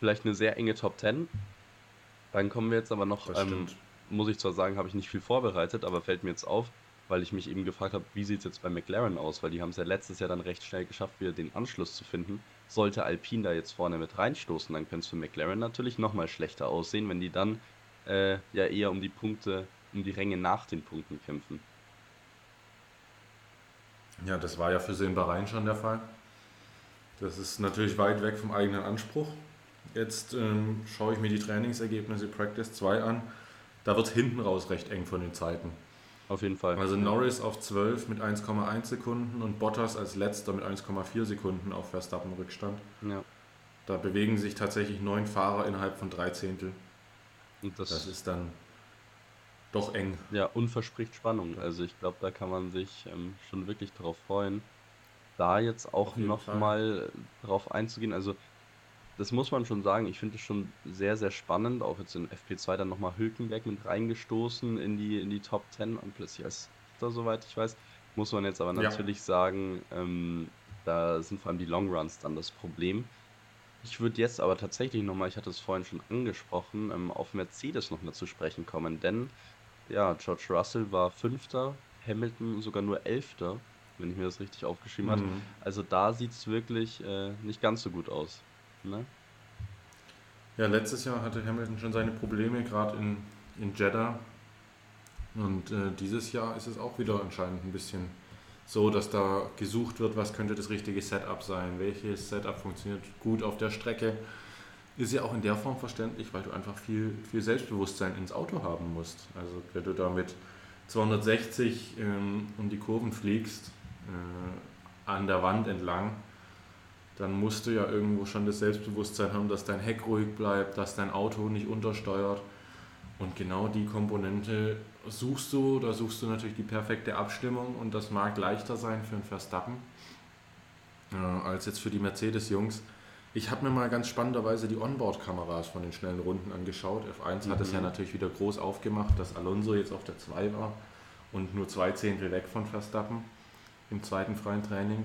vielleicht eine sehr enge Top 10. Dann kommen wir jetzt aber noch, ähm, muss ich zwar sagen, habe ich nicht viel vorbereitet, aber fällt mir jetzt auf, weil ich mich eben gefragt habe, wie sieht es jetzt bei McLaren aus, weil die haben es ja letztes Jahr dann recht schnell geschafft, wieder den Anschluss zu finden. Sollte Alpine da jetzt vorne mit reinstoßen, dann könnte es für McLaren natürlich nochmal schlechter aussehen, wenn die dann äh, ja eher um die Punkte, um die Ränge nach den Punkten kämpfen. Ja, das war ja für sie in Bahrain schon der Fall. Das ist natürlich weit weg vom eigenen Anspruch. Jetzt ähm, schaue ich mir die Trainingsergebnisse Practice 2 an. Da wird hinten raus recht eng von den Zeiten. Auf jeden Fall. Also Norris auf 12 mit 1,1 Sekunden und Bottas als letzter mit 1,4 Sekunden auf Verstappen Rückstand. Ja. Da bewegen sich tatsächlich neun Fahrer innerhalb von drei Zehntel. Und das, Das ist dann doch eng. ja und verspricht Spannung. Also ich glaube, da kann man sich ähm, schon wirklich drauf freuen, da jetzt auch nochmal drauf einzugehen. Also das muss man schon sagen. Ich finde es schon sehr, sehr spannend. Auch jetzt in FP2 dann nochmal Hülkenberg mit reingestoßen in die, in die Top 10 und plötzlich als da soweit ich weiß. Muss man jetzt aber Ja. natürlich sagen, ähm, da sind vor allem die Long Runs dann das Problem. Ich würde jetzt aber tatsächlich nochmal, ich hatte es vorhin schon angesprochen, ähm, auf Mercedes nochmal zu sprechen kommen, denn ja, George Russell war Fünfter, Hamilton sogar nur Elfter, wenn ich mir das richtig aufgeschrieben habe. Mhm. Also da sieht es wirklich äh, nicht ganz so gut aus. Ne? Ja, letztes Jahr hatte Hamilton schon seine Probleme, gerade in, in Jeddah. Und äh, dieses Jahr ist es auch wieder anscheinend ein bisschen so, dass da gesucht wird, was könnte das richtige Setup sein, welches Setup funktioniert gut auf der Strecke. Ist ja auch in der Form verständlich, weil du einfach viel, viel Selbstbewusstsein ins Auto haben musst. Also wenn du da mit 260 ähm, um die Kurven fliegst, äh, an der Wand entlang, dann musst du ja irgendwo schon das Selbstbewusstsein haben, dass dein Heck ruhig bleibt, dass dein Auto nicht untersteuert. Und genau die Komponente suchst du, da suchst du natürlich die perfekte Abstimmung und das mag leichter sein für einen Verstappen äh, als jetzt für die Mercedes-Jungs. Ich habe mir mal ganz spannenderweise die Onboard-Kameras von den schnellen Runden angeschaut. F1 hat es ja Mhm. natürlich wieder groß aufgemacht, dass Alonso jetzt auf der 2 war und nur zwei Zehntel weg von Verstappen im zweiten freien Training.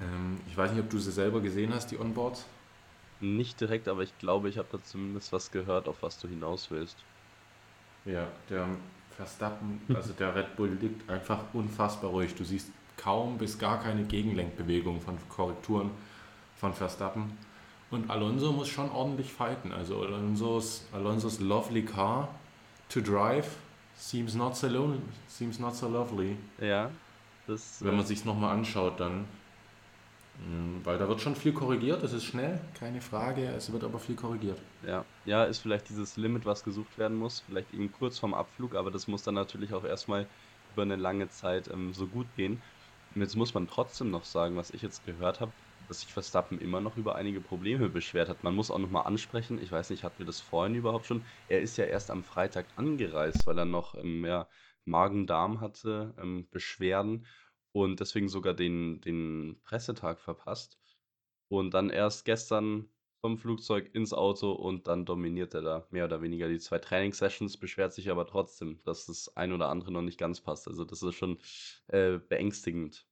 Ähm, ich weiß nicht, ob du sie selber gesehen hast, die Onboards. Nicht direkt, aber ich glaube, ich habe da zumindest was gehört, auf was du hinaus willst. Ja, der Verstappen, also der Red Bull liegt einfach unfassbar ruhig. Du siehst kaum bis gar keine Gegenlenkbewegung von Korrekturen von Verstappen. Und Alonso muss schon ordentlich fighten. Also Alonso's, Alonso's lovely car to drive seems not so, lo seems not so lovely. Ja, das. Wenn man äh, sich nochmal anschaut, dann. Mm, Weil da wird schon viel korrigiert, es ist schnell, keine Frage, es wird aber viel korrigiert. Ja, ja, ist vielleicht dieses Limit, was gesucht werden muss, vielleicht eben kurz vorm Abflug, aber das muss dann natürlich auch erstmal über eine lange Zeit ähm, so gut gehen. Und jetzt muss man trotzdem noch sagen, was ich jetzt gehört habe, dass sich Verstappen immer noch über einige Probleme beschwert hat. Man muss auch nochmal ansprechen, ich weiß nicht, hatten wir das vorhin überhaupt schon? Er ist ja erst am Freitag angereist, weil er noch ähm, ja, Magen-Darm hatte, ähm, Beschwerden und deswegen sogar den, den Pressetag verpasst. Und dann erst gestern vom Flugzeug ins Auto und dann dominiert er da mehr oder weniger die zwei Trainingssessions, beschwert sich aber trotzdem, dass das ein oder andere noch nicht ganz passt. Also das ist schon äh, beängstigend.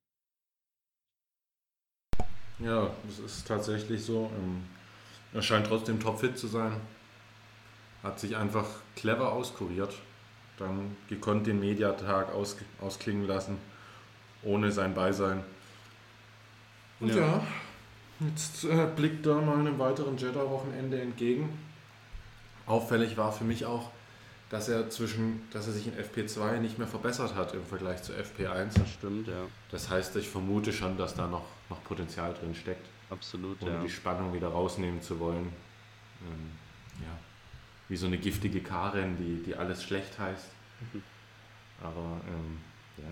Ja, das ist tatsächlich so. Ähm, Er scheint trotzdem topfit zu sein. Hat sich einfach clever auskuriert. Dann gekonnt den Mediatag aus, ausklingen lassen, ohne sein Beisein. Und Ja. ja, jetzt äh, blickt er mal einem weiteren Jeddah-Wochenende entgegen. Auffällig war für mich auch, dass er zwischen, dass er sich in FP2 nicht mehr verbessert hat im Vergleich zu FP1. Das stimmt, ja. Das heißt, ich vermute schon, dass da noch, noch Potenzial drin steckt, Absolut, ohne ja. die Spannung wieder rausnehmen zu wollen. Ähm, ja. Wie so eine giftige Karen, die, die alles schlecht heißt. Mhm. Aber ähm, ja,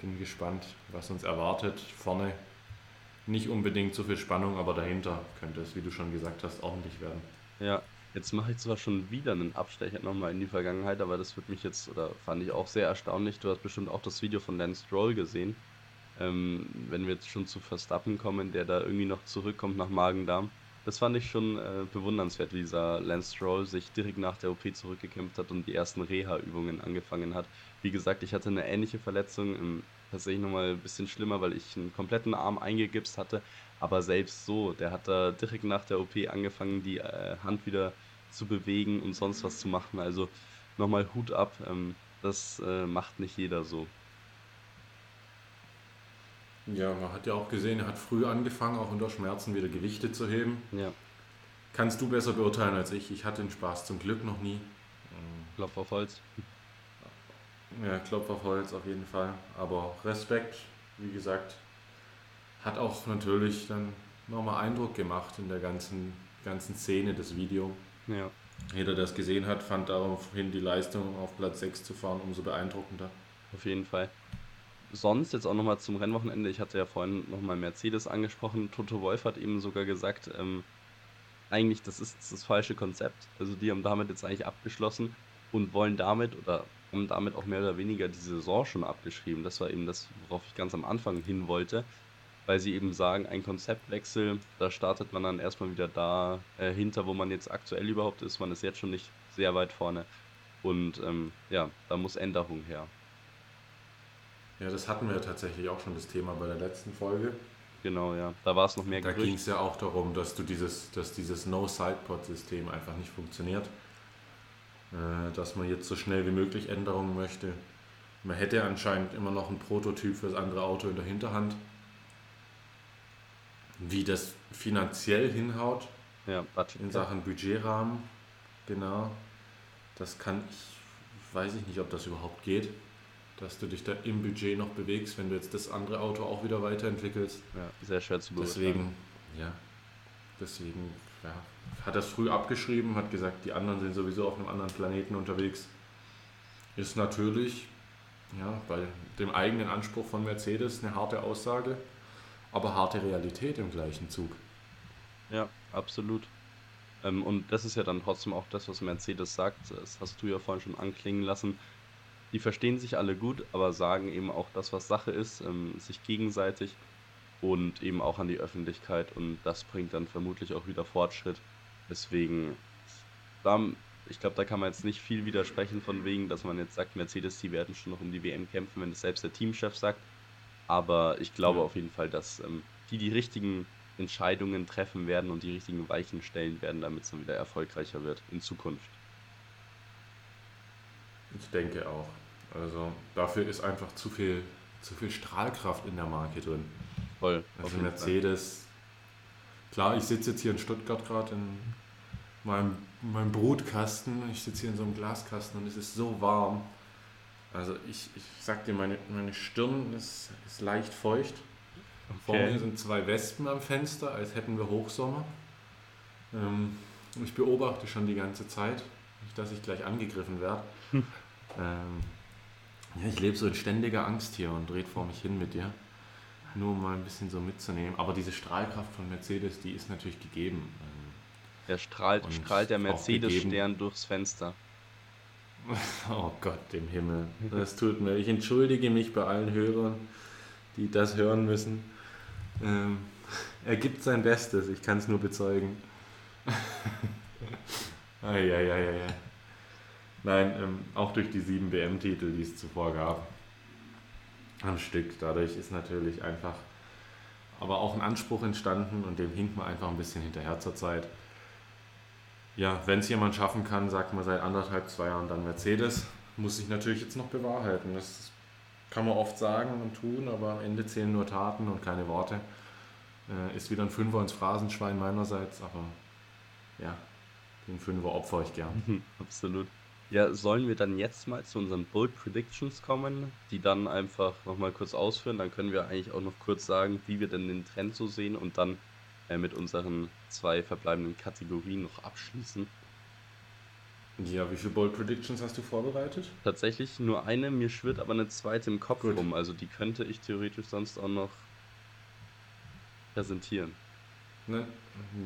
bin gespannt, was uns erwartet. Vorne nicht unbedingt so viel Spannung, aber dahinter könnte es, wie du schon gesagt hast, ordentlich werden. Ja, jetzt mache ich zwar schon wieder einen Abstecher nochmal in die Vergangenheit, aber das wird mich jetzt, oder fand ich auch sehr erstaunlich. Du hast bestimmt auch das Video von Lance Stroll gesehen. Ähm, wenn wir jetzt schon zu Verstappen kommen, der da irgendwie noch zurückkommt nach Magen-Darm, das fand ich schon äh, bewundernswert, wie dieser Lance Stroll sich direkt nach der OP zurückgekämpft hat und die ersten Reha-Übungen angefangen hat. Wie gesagt, ich hatte eine ähnliche Verletzung, im, tatsächlich nochmal ein bisschen schlimmer, weil ich einen kompletten Arm eingegipst hatte. Aber selbst so, der hat da direkt nach der OP angefangen, die äh, Hand wieder zu bewegen und sonst was zu machen. Also nochmal Hut ab. Ähm, das äh, macht nicht jeder so. Ja, man hat ja auch gesehen, er hat früh angefangen, auch unter Schmerzen wieder Gewichte zu heben. Ja, Kannst du besser beurteilen als ich. Ich hatte den Spaß zum Glück noch nie. Klopf auf Holz. Ja, Klopf auf Holz auf jeden Fall. Aber Respekt, wie gesagt, hat auch natürlich dann nochmal Eindruck gemacht in der ganzen, ganzen Szene des Videos. Ja, Jeder, der es gesehen hat, fand daraufhin die Leistung auf Platz 6 zu fahren umso beeindruckender. auf jeden Fall. Sonst jetzt auch nochmal zum Rennwochenende. Ich hatte ja vorhin nochmal Mercedes angesprochen. Toto Wolf hat eben sogar gesagt, ähm, eigentlich das ist das falsche Konzept. Also die haben damit jetzt eigentlich abgeschlossen und wollen damit oder haben damit auch mehr oder weniger die Saison schon abgeschrieben. Das war eben das, worauf ich ganz am Anfang hin wollte, weil sie eben sagen, ein Konzeptwechsel, da startet man dann erstmal wieder da äh, hinter, wo man jetzt aktuell überhaupt ist. Man ist jetzt schon nicht sehr weit vorne und ähm, ja, da muss Änderung her. Ja, das hatten wir tatsächlich auch schon das Thema bei der letzten Folge. Genau, ja. Da war es noch mehr Da ging es ja auch darum, dass du dieses, dass dieses No-Sidepod-System einfach nicht funktioniert. Äh, dass man jetzt so schnell wie möglich Änderungen möchte. Man hätte anscheinend immer noch einen Prototyp für das andere Auto in der Hinterhand. Wie das finanziell hinhaut Ja, Budget. in Sachen Budgetrahmen, genau. Das kann ich, weiß ich nicht, ob das überhaupt geht, dass du dich da im Budget noch bewegst, wenn du jetzt das andere Auto auch wieder weiterentwickelst. Ja, sehr schwer zu beurteilen. Deswegen, ja, deswegen ja, hat er es früh abgeschrieben, hat gesagt, die anderen sind sowieso auf einem anderen Planeten unterwegs. Ist natürlich ja, bei dem eigenen Anspruch von Mercedes eine harte Aussage, aber harte Realität im gleichen Zug. Ja, absolut. Ähm, und das ist ja dann trotzdem auch das, was Mercedes sagt. Das hast du ja vorhin schon anklingen lassen. Die verstehen sich alle gut, aber sagen eben auch das, was Sache ist, ähm, sich gegenseitig und eben auch an die Öffentlichkeit. Und das bringt dann vermutlich auch wieder Fortschritt. Deswegen, da, ich glaube, da kann man jetzt nicht viel widersprechen von wegen, dass man jetzt sagt, Mercedes, die werden schon noch um die WM kämpfen, wenn es selbst der Teamchef sagt. Aber ich glaube Ja. auf jeden Fall, dass ähm, die die richtigen Entscheidungen treffen werden und die richtigen Weichen stellen werden, damit es dann wieder erfolgreicher wird in Zukunft. Ich denke auch. Also dafür ist einfach zu viel, zu viel Strahlkraft in der Marke drin. Voll. Also. Mercedes, klar, ich sitze jetzt hier in Stuttgart gerade in meinem, meinem Brutkasten. Ich sitze hier in so einem Glaskasten und es ist so warm. Also ich, ich sag dir, meine, meine Stirn ist, ist leicht feucht. Vor Okay. mir sind zwei Wespen am Fenster, als hätten wir Hochsommer. Ähm, und ich beobachte schon die ganze Zeit, nicht, dass ich gleich angegriffen werde. Hm. Ähm, ja, ich lebe so in ständiger Angst hier und dreht vor mich hin mit dir. Nur um mal ein bisschen so mitzunehmen. Aber diese Strahlkraft von Mercedes, die ist natürlich gegeben. Ähm, Der strahlt, Und strahlt der Mercedes-Stern durchs Fenster. Oh Gott, im Himmel. Das tut mir. Ich entschuldige mich bei allen Hörern, die das hören müssen. Ähm, er gibt sein Bestes, ich kann es nur bezeugen. Eieieiei. Nein, ähm, auch durch die sieben WM-Titel, die es zuvor gab. Am Stück. Dadurch ist natürlich einfach aber auch ein Anspruch entstanden und dem hinkt man einfach ein bisschen hinterher zur Zeit. Ja, wenn es jemand schaffen kann, sagt man seit anderthalb, zwei Jahren dann Mercedes, muss sich natürlich jetzt noch bewahrheiten. Das kann man oft sagen und tun, aber am Ende zählen nur Taten und keine Worte. Äh, ist wieder ein Fünfer ins Phrasenschwein meinerseits, aber ja, den Fünfer opfer ich gern. Absolut. Ja, sollen wir dann jetzt mal zu unseren Bold Predictions kommen, die dann einfach nochmal kurz ausführen? Dann können wir eigentlich auch noch kurz sagen, wie wir denn den Trend so sehen und dann äh, mit unseren zwei verbleibenden Kategorien noch abschließen. Ja, wie viele Bold Predictions hast du vorbereitet? Tatsächlich nur eine, mir schwirrt aber eine zweite im Kopf Gut. rum, also die könnte ich theoretisch sonst auch noch präsentieren. Ne?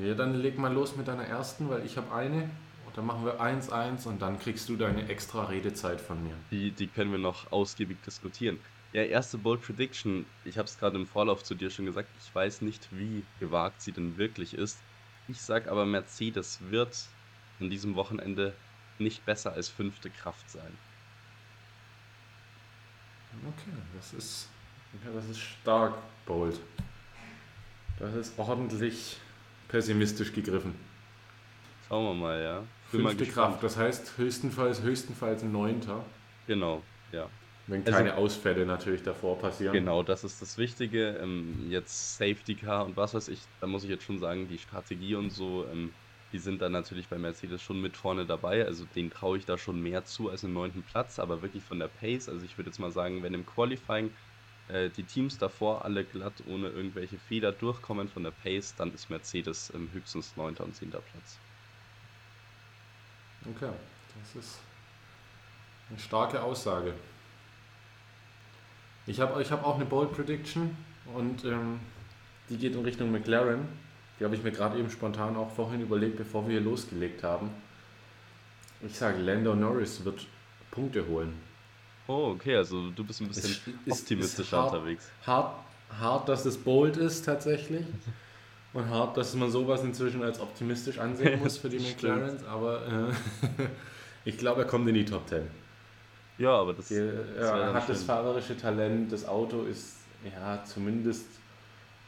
Ja, dann leg mal los mit deiner ersten, weil ich habe eine. Dann machen wir 1-1 und dann kriegst du deine extra Redezeit von mir. Die, die können wir noch ausgiebig diskutieren. Ja, erste Bold Prediction. Ich habe es gerade im Vorlauf zu dir schon gesagt. Ich weiß nicht, wie gewagt sie denn wirklich ist. Ich sag aber, Mercedes wird an diesem Wochenende nicht besser als fünfte Kraft sein. Okay, das ist, ja, das ist stark bold. Das ist ordentlich pessimistisch gegriffen. Schauen wir mal, ja. Bin Fünfte. Kraft, das heißt höchstenfalls, höchstenfalls ein Neunter, Genau, ja. wenn Also- keine Ausfälle natürlich davor passieren. Genau, das ist das Wichtige. Ähm, jetzt Safety Car und was weiß ich, da muss ich jetzt schon sagen, die Strategie und so, ähm, die sind da natürlich bei Mercedes schon mit vorne dabei. Also denen traue ich da schon mehr zu als einen neunten Platz, aber wirklich von der Pace. Also ich würde jetzt mal sagen, wenn im Qualifying äh, die Teams davor alle glatt ohne irgendwelche Fehler durchkommen von der Pace, dann ist Mercedes ähm, höchstens neunter und zehnter Platz. Okay, das ist eine starke Aussage. Ich habe ich hab auch eine Bold Prediction und ähm, die geht in Richtung McLaren. Die habe ich mir gerade eben spontan auch vorhin überlegt, bevor wir hier losgelegt haben. Ich sage, Lando Norris wird Punkte holen. Oh, okay, also du bist ein bisschen Ist- ist- optimistischer ist hart. unterwegs. Hart, hart, dass es bold ist tatsächlich. Und hart, dass man sowas inzwischen als optimistisch ansehen muss für die Stimmt. McLarens. Aber äh, ich glaube, er kommt in die Top 10. Ja, aber das, Die, das ja, er hat das fahrerische Talent, das Auto ist ja zumindest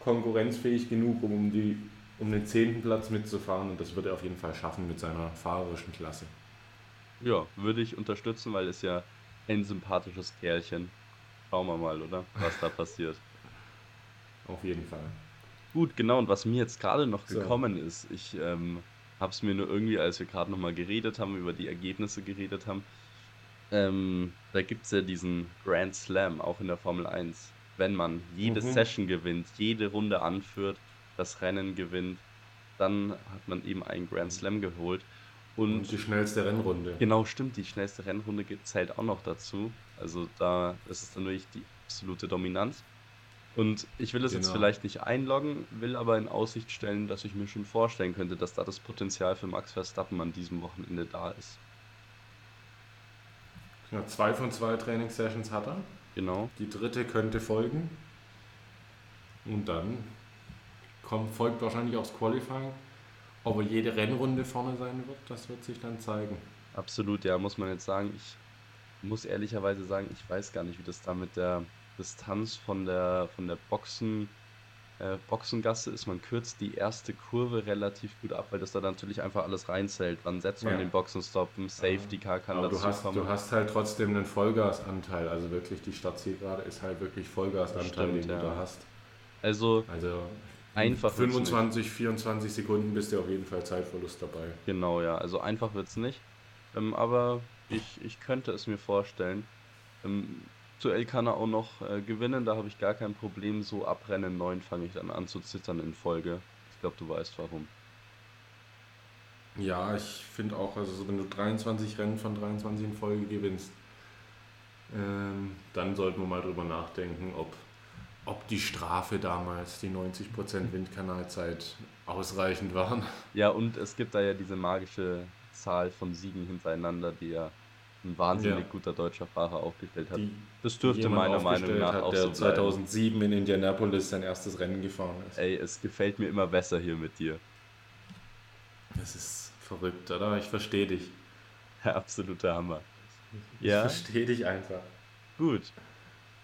konkurrenzfähig genug, um, um, die, um den zehnten Platz mitzufahren und das wird er auf jeden Fall schaffen mit seiner fahrerischen Klasse. Ja, würde ich unterstützen, weil es ja ein sympathisches Kerlchen. Schauen wir mal, oder? Was da passiert. Auf jeden Fall. Gut, genau. Und was mir jetzt gerade noch So. gekommen ist, ich ähm, habe es mir nur irgendwie, als wir gerade nochmal geredet haben, über die Ergebnisse geredet haben, ähm, da gibt es ja diesen Grand Slam, auch in der Formel 1. Wenn man jede Mhm. Session gewinnt, jede Runde anführt, das Rennen gewinnt, dann hat man eben einen Grand Slam geholt. Und, Und die schnellste Rennrunde. Genau, stimmt. Die schnellste Rennrunde zählt auch noch dazu. Also da ist es dann wirklich die absolute Dominanz. Und ich will es jetzt Genau. vielleicht nicht einloggen, will aber in Aussicht stellen, dass ich mir schon vorstellen könnte, dass da das Potenzial für Max Verstappen an diesem Wochenende da ist. Ja, zwei von zwei Trainingssessions hat er. Genau. Die dritte könnte folgen. Und dann kommt, folgt wahrscheinlich auch das Qualifying. Ob er jede Rennrunde vorne sein wird, das wird sich dann zeigen. Absolut, ja, muss man jetzt sagen. Ich muss ehrlicherweise sagen, ich weiß gar nicht, wie das da mit der Distanz von der von der Boxen, äh, Boxengasse ist. Man kürzt die erste Kurve relativ gut ab, weil das da natürlich einfach alles reinzählt. Wann setzt man Ja. den Boxenstopp, ein Safety Car kann Aber du dazu hast, kommen. du hast halt trotzdem einen Vollgasanteil. Also wirklich, die Stadtzielgerade ist halt wirklich Vollgasanteil, Stimmt, den du ja. da hast. Also Also Einfach wird's 25, 24 Sekunden bist du auf jeden Fall Zeitverlust dabei. Genau, ja. Also einfach wird es nicht. Ähm, aber ich, ich könnte es mir vorstellen. Ähm, Duell kann er auch noch äh, gewinnen, da habe ich gar kein Problem. So ab Rennen 9 fange ich dann an zu zittern in Folge. Ich glaube, du weißt warum. Ja, ich finde auch, also so, wenn du 23 Rennen von 23 in Folge gewinnst, ähm, dann sollten wir mal drüber nachdenken, ob, ob die Strafe damals, die 90% Windkanalzeit, ausreichend waren. Ja, und es gibt da ja diese magische Zahl von Siegen hintereinander, die ja ein wahnsinnig Ja. guter deutscher Fahrer aufgestellt hat. Die Das dürfte meiner Meinung nach hat, auch der so bleiben. 2007 in Indianapolis sein erstes Rennen gefahren ist. Ey, es gefällt mir immer besser hier mit dir. Das ist verrückt, oder? Ich verstehe dich. Der absolute Hammer. Ich Ja. verstehe dich einfach. Gut.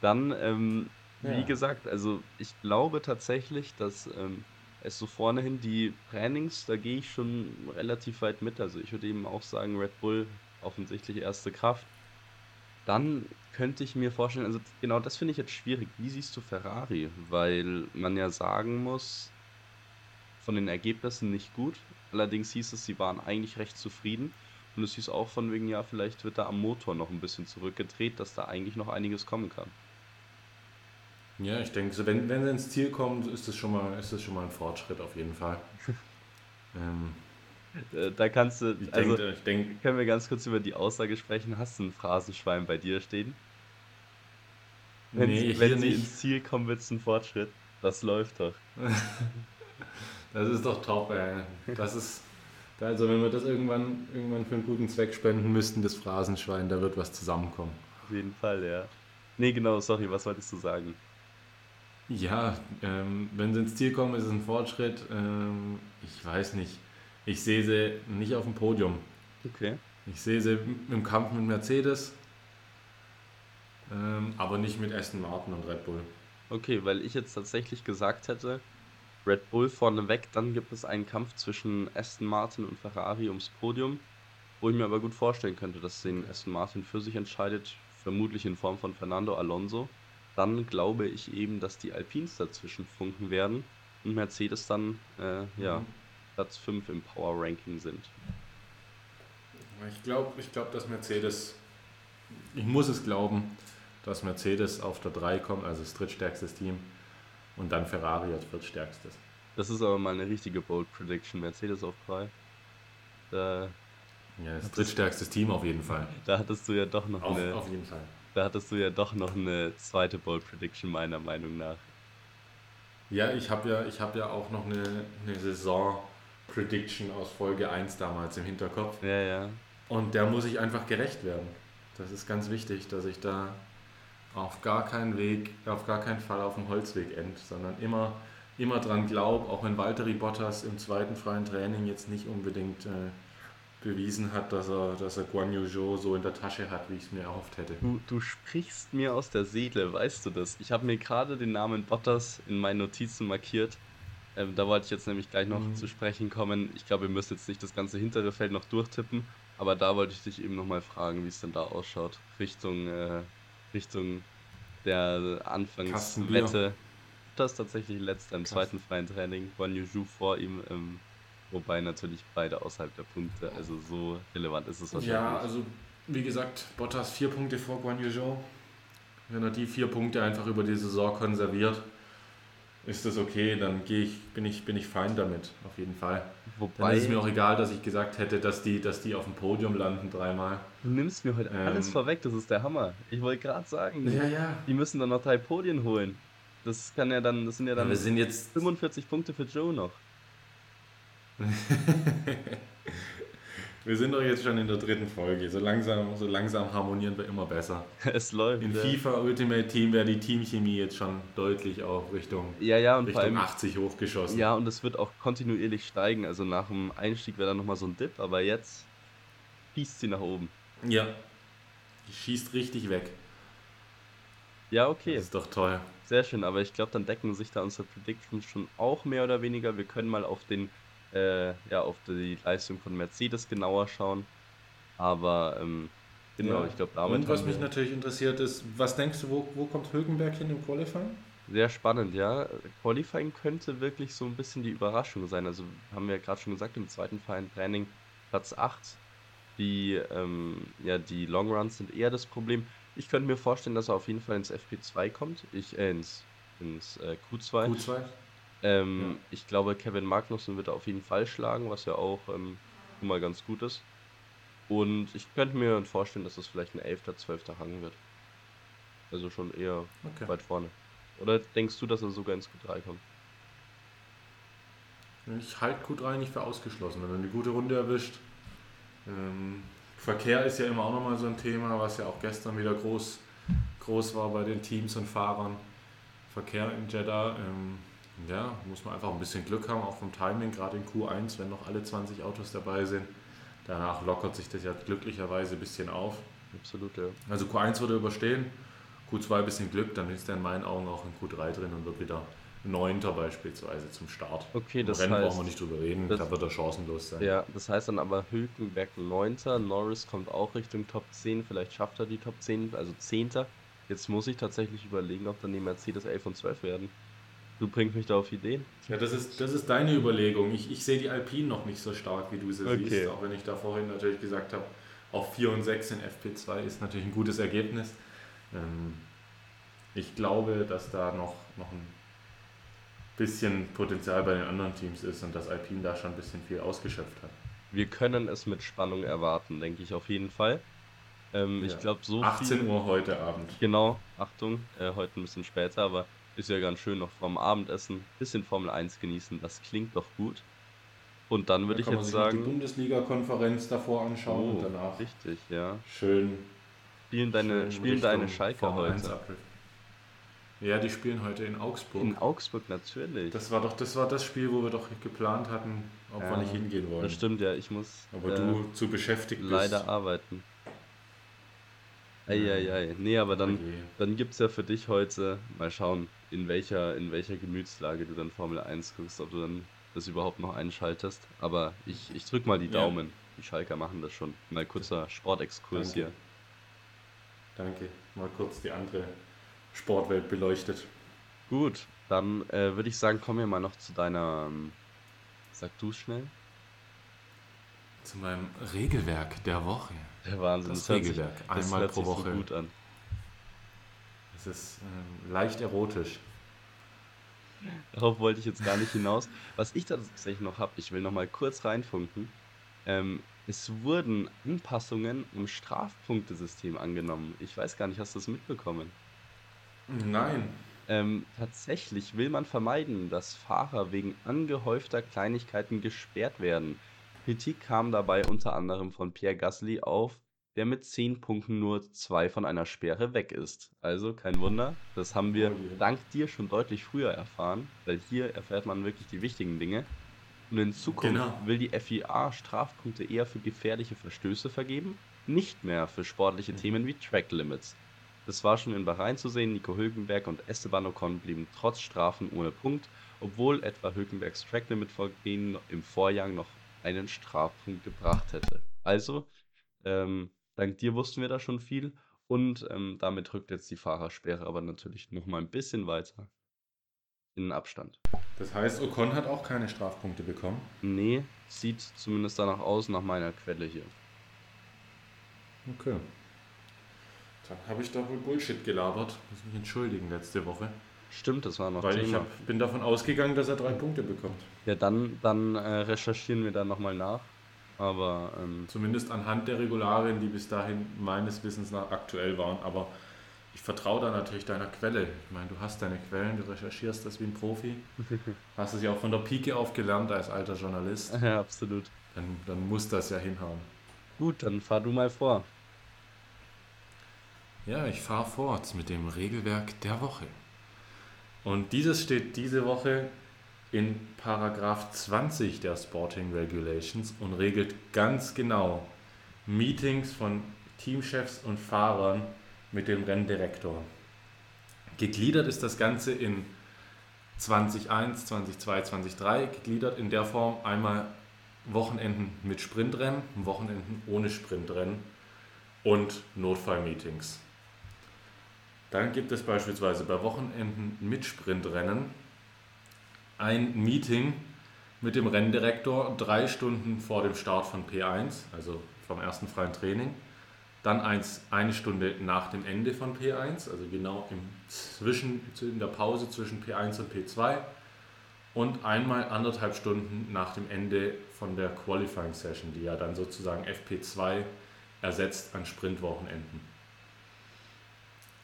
Dann, ähm, wie Ja. gesagt, also ich glaube tatsächlich, dass ähm, es so vorne hin die Trainings, da gehe ich schon relativ weit mit. Also ich würde eben auch sagen, Red Bull offensichtlich erste Kraft. Dann könnte ich mir vorstellen, also genau das finde ich jetzt schwierig. Wie siehst du Ferrari? Weil man ja sagen muss, von den Ergebnissen nicht gut. Allerdings hieß es, sie waren eigentlich recht zufrieden. Und es hieß auch von wegen, ja, vielleicht wird da am Motor noch ein bisschen zurückgedreht, dass da eigentlich noch einiges kommen kann. Ja, ich denke, so, wenn, wenn sie ins Ziel kommt, ist das schon mal, ist das schon mal ein Fortschritt auf jeden Fall. ähm, Äh, Da kannst du, ich also denke, denke, können wir ganz kurz über die Aussage sprechen. Hast du ein Phrasenschwein bei dir stehen? Wenn, nee, sie, wenn sie nicht. ins Ziel kommen, wird es ein Fortschritt. Das läuft doch. Das ist doch top, ey. Das ist, also wenn wir das irgendwann, irgendwann für einen guten Zweck spenden müssten, das Phrasenschwein, da wird was zusammenkommen. Auf jeden Fall, ja. Nee, genau, sorry, was wolltest du sagen? Ja, ähm, wenn sie ins Ziel kommen, ist es ein Fortschritt. Ähm, ich weiß nicht. Ich sehe sie nicht auf dem Podium. Okay. Ich sehe sie im Kampf mit Mercedes, ähm, aber nicht mit Aston Martin und Red Bull. Okay, weil ich jetzt tatsächlich gesagt hätte, Red Bull vorneweg, dann gibt es einen Kampf zwischen Aston Martin und Ferrari ums Podium, wo ich mir aber gut vorstellen könnte, dass den Aston Martin für sich entscheidet, vermutlich in Form von Fernando Alonso. Dann glaube ich eben, dass die Alpines dazwischen funken werden und Mercedes dann äh, ja, Mhm. Platz 5 im Power Ranking sind. Ich glaube, ich glaub, dass Mercedes, ich muss es glauben, dass Mercedes auf der 3 kommt, also das drittstärkstes Team, und dann Ferrari als viertstärkstes. Das ist aber mal eine richtige Bold Prediction. Mercedes auf 3. Da, Ja, das drittstärkstes Team auf jeden Fall. da hattest du ja doch noch Auf, eine, auf jeden Fall. da hattest du ja doch noch eine zweite Bold Prediction meiner Meinung nach. Ja, ich habe ja, ich hab ja auch noch eine, eine Saison-Prediction aus Folge 1 damals im Hinterkopf. Ja, ja. Und der muss ich einfach gerecht werden. Das ist ganz wichtig, dass ich da auf gar keinen Weg, auf gar keinen Fall auf dem Holzweg end, sondern immer, immer dran glaube, auch wenn Valtteri Bottas im zweiten freien Training jetzt nicht unbedingt äh, bewiesen hat, dass er, dass er Guan Yu Zhou so in der Tasche hat, wie ich es mir erhofft hätte. Du, du sprichst mir aus der Seele, weißt du das? Ich habe mir gerade den Namen Bottas in meinen Notizen markiert. Ähm, da wollte ich jetzt nämlich gleich noch Mhm. zu sprechen kommen. Ich glaube, wir müssen jetzt nicht das ganze hintere Feld noch durchtippen, aber da wollte ich dich eben nochmal fragen, wie es denn da ausschaut. Richtung, äh, Richtung der Anfangswette. Das ist tatsächlich letzter im Krass. zweiten freien Training. Guan Yu vor ihm. Ähm, wobei natürlich beide außerhalb der Punkte. Also so relevant ist es wahrscheinlich. Ja, also wie gesagt, Bottas vier Punkte vor Guan Yu. Wenn er die vier Punkte einfach über die Saison konserviert, ist das okay, dann gehe ich, bin, ich, bin ich fein damit, auf jeden Fall. Dann Wobei, ist es mir auch egal, dass ich gesagt hätte, dass die, dass die auf dem Podium landen dreimal. du nimmst mir heute alles Ähm, vorweg, das ist der Hammer. Ich wollte gerade sagen, ja. die müssen dann noch drei Podien holen. Das kann ja dann, das sind ja dann wir sind jetzt. 45 Punkte für Joe noch. Wir sind doch jetzt schon in der dritten Folge. So langsam, so langsam harmonieren wir immer besser. Es läuft. In ja. FIFA Ultimate Team wäre die Teamchemie jetzt schon deutlich auch Richtung, Ja, ja, und Richtung allem, 80 hochgeschossen. ja, und es wird auch kontinuierlich steigen. Also nach dem Einstieg wäre dann nochmal so ein Dip, aber jetzt schießt sie nach oben. ja. Die schießt richtig weg. Ja, okay. Das ist doch toll. Sehr schön, aber ich glaube, dann decken sich da unsere Predictions schon auch mehr oder weniger. Wir können mal auf den, äh, ja, auf die Leistung von Mercedes genauer schauen. Aber ähm, genau, Ja. ich glaube, damit Und was mich natürlich interessiert ist, was denkst du, wo, wo kommt Hülkenberg hin im Qualifying? sehr spannend, ja. Qualifying könnte wirklich so ein bisschen die Überraschung sein. Also haben wir ja gerade schon gesagt, im zweiten freien Training Platz 8. Die, ähm, ja, die Long Runs sind eher das Problem. Ich könnte mir vorstellen, dass er auf jeden Fall ins FP2 kommt. Ich, äh, ins, ins äh, Q2. Q2? Ähm, Ja. Ich glaube, Kevin Magnussen wird auf jeden Fall schlagen, was ja auch ähm, mal ganz gut ist. Und ich könnte mir vorstellen, dass es vielleicht ein 11., 12. Hang wird. Also schon eher Okay. weit vorne. Oder denkst du, dass er sogar ins Q3 kommt? Ich halte Q3 nicht für ausgeschlossen, wenn er eine gute Runde erwischt. Ähm, Verkehr ist ja immer auch nochmal so ein Thema, was ja auch gestern wieder groß, groß war bei den Teams und Fahrern. Verkehr in Jeddah, ähm, ja, muss man einfach ein bisschen Glück haben, auch vom Timing, gerade in Q1, wenn noch alle 20 Autos dabei sind. Danach lockert sich das ja glücklicherweise ein bisschen auf. Absolut, ja. Also Q1 wird er überstehen, Q2 ein bisschen Glück, dann ist er in meinen Augen auch in Q3 drin und wird wieder Neunter beispielsweise zum Start. Okay, Im das Rennen heißt- brauchen wir nicht drüber reden, das- da wird er chancenlos sein. Ja, das heißt dann aber Hülkenberg 9. Norris kommt auch Richtung Top 10, vielleicht schafft er die Top 10, also 10. Jetzt muss ich tatsächlich überlegen, ob dann die Mercedes 11 und 12 werden. Du bringst mich da auf Ideen. Ja, das ist, das ist deine Überlegung. Ich, ich sehe die Alpine noch nicht so stark, wie du sie Okay. siehst, auch wenn ich da vorhin natürlich gesagt habe, auch 4 und 6 in FP2 ist natürlich ein gutes Ergebnis. Ähm, ich glaube, dass da noch, noch ein bisschen Potenzial bei den anderen Teams ist und dass Alpine da schon ein bisschen viel ausgeschöpft hat. Wir können es mit Spannung erwarten, denke ich auf jeden Fall. Ähm, Ich Ja. glaube, so 18 viel. Uhr heute Abend. Genau, Achtung, äh, heute ein bisschen später, aber ist ja ganz schön noch vorm Abendessen, bisschen Formel 1 genießen, das klingt doch gut. Und dann würde Da ich kann man jetzt sich noch die sagen, Bundesliga-Konferenz davor anschauen und oh, danach richtig, ja. schön Spielen deine, schön spielen deine Richtung 1 heute. Ja, die spielen heute in Augsburg. In Augsburg natürlich. Das war doch das war das Spiel, wo wir doch geplant hatten, ob Ja, wir nicht hingehen wollen. Das stimmt, ja. Ich muss Aber äh, du zu beschäftigt bist. leider arbeiten. Eieiei. Nee, aber dann, Oje. dann gibt es ja für dich heute, mal schauen, in welcher, in welcher Gemütslage du dann Formel 1 guckst, ob du dann das überhaupt noch einschaltest. Aber ich, ich drück mal die Ja. Daumen. Die Schalker machen das schon. Mal kurzer Sportexkurs Danke. hier. Danke. Mal kurz die andere Sportwelt beleuchtet. Gut, dann äh, würde ich sagen, kommen wir mal noch zu deiner. Ähm, sag du schnell. Zu meinem Regelwerk der Woche. Der Wahnsinn. Das sich- Regelwerk. das Einmal pro sich so Woche. gut an. Es ist ähm, leicht erotisch. Darauf wollte ich jetzt gar nicht hinaus. Was ich tatsächlich noch habe, ich will noch mal kurz reinfunken. Ähm, es wurden Anpassungen im Strafpunktesystem angenommen. Ich weiß gar nicht, hast du das mitbekommen? Nein. Ähm, tatsächlich will man vermeiden, dass Fahrer wegen angehäufter Kleinigkeiten gesperrt werden. Kritik kam dabei unter anderem von Pierre Gasly auf, der mit 10 Punkten nur zwei von einer Sperre weg ist. Also kein Wunder, das haben wir Oh dank dir schon deutlich früher erfahren, weil hier erfährt man wirklich die wichtigen Dinge. Und in Zukunft Genau. will die FIA Strafpunkte eher für gefährliche Verstöße vergeben, nicht mehr für sportliche Themen wie Track Limits. Das war schon in Bahrain zu sehen. Nico Hülkenberg und Esteban Ocon blieben trotz Strafen ohne Punkt, obwohl etwa Hülkenbergs Tracklimit-Vorgehen im Vorjahr noch einen Strafpunkt gebracht hätte. Also, ähm, dank dir wussten wir da schon viel und ähm, damit rückt jetzt die Fahrersperre aber natürlich noch mal ein bisschen weiter in den Abstand. Das heißt, Ocon hat auch keine Strafpunkte bekommen. Nee, sieht zumindest danach aus, nach meiner Quelle hier. Okay. Dann habe ich da wohl Bullshit gelabert. Muss mich entschuldigen letzte Woche. Stimmt, das war noch Weil ich Thema. hab, bin davon ausgegangen, dass er drei Punkte bekommt. Ja, dann, dann äh, recherchieren wir da nochmal nach. Aber ähm, Zumindest anhand der Regularien, die bis dahin meines Wissens nach aktuell waren. Aber ich vertraue da natürlich deiner Quelle. Ich meine, du hast deine Quellen, du recherchierst das wie ein Profi. Hast es ja auch von der Pike auf gelernt als alter Journalist. ja, absolut. Dann, dann muss das ja hinhauen. Gut, dann fahr du mal vor. Ja, ich fahre fort mit dem Regelwerk der Woche. Und dieses steht diese Woche in Paragraph 20 der Sporting Regulations und regelt ganz genau Meetings von Teamchefs und Fahrern mit dem Renndirektor. Gegliedert ist das Ganze in 2021, 2022, 2023, gegliedert in der Form einmal Wochenenden mit Sprintrennen, Wochenenden ohne Sprintrennen und Notfallmeetings. Dann gibt es beispielsweise bei Wochenenden mit Sprintrennen ein Meeting mit dem Renndirektor drei Stunden vor dem Start von P1, also vom ersten freien Training. Dann eins, eine Stunde nach dem Ende von P1, also genau im zwischen, in der Pause zwischen P1 und P2. Und einmal anderthalb Stunden nach dem Ende von der Qualifying Session, die ja dann sozusagen FP2 ersetzt an Sprintwochenenden.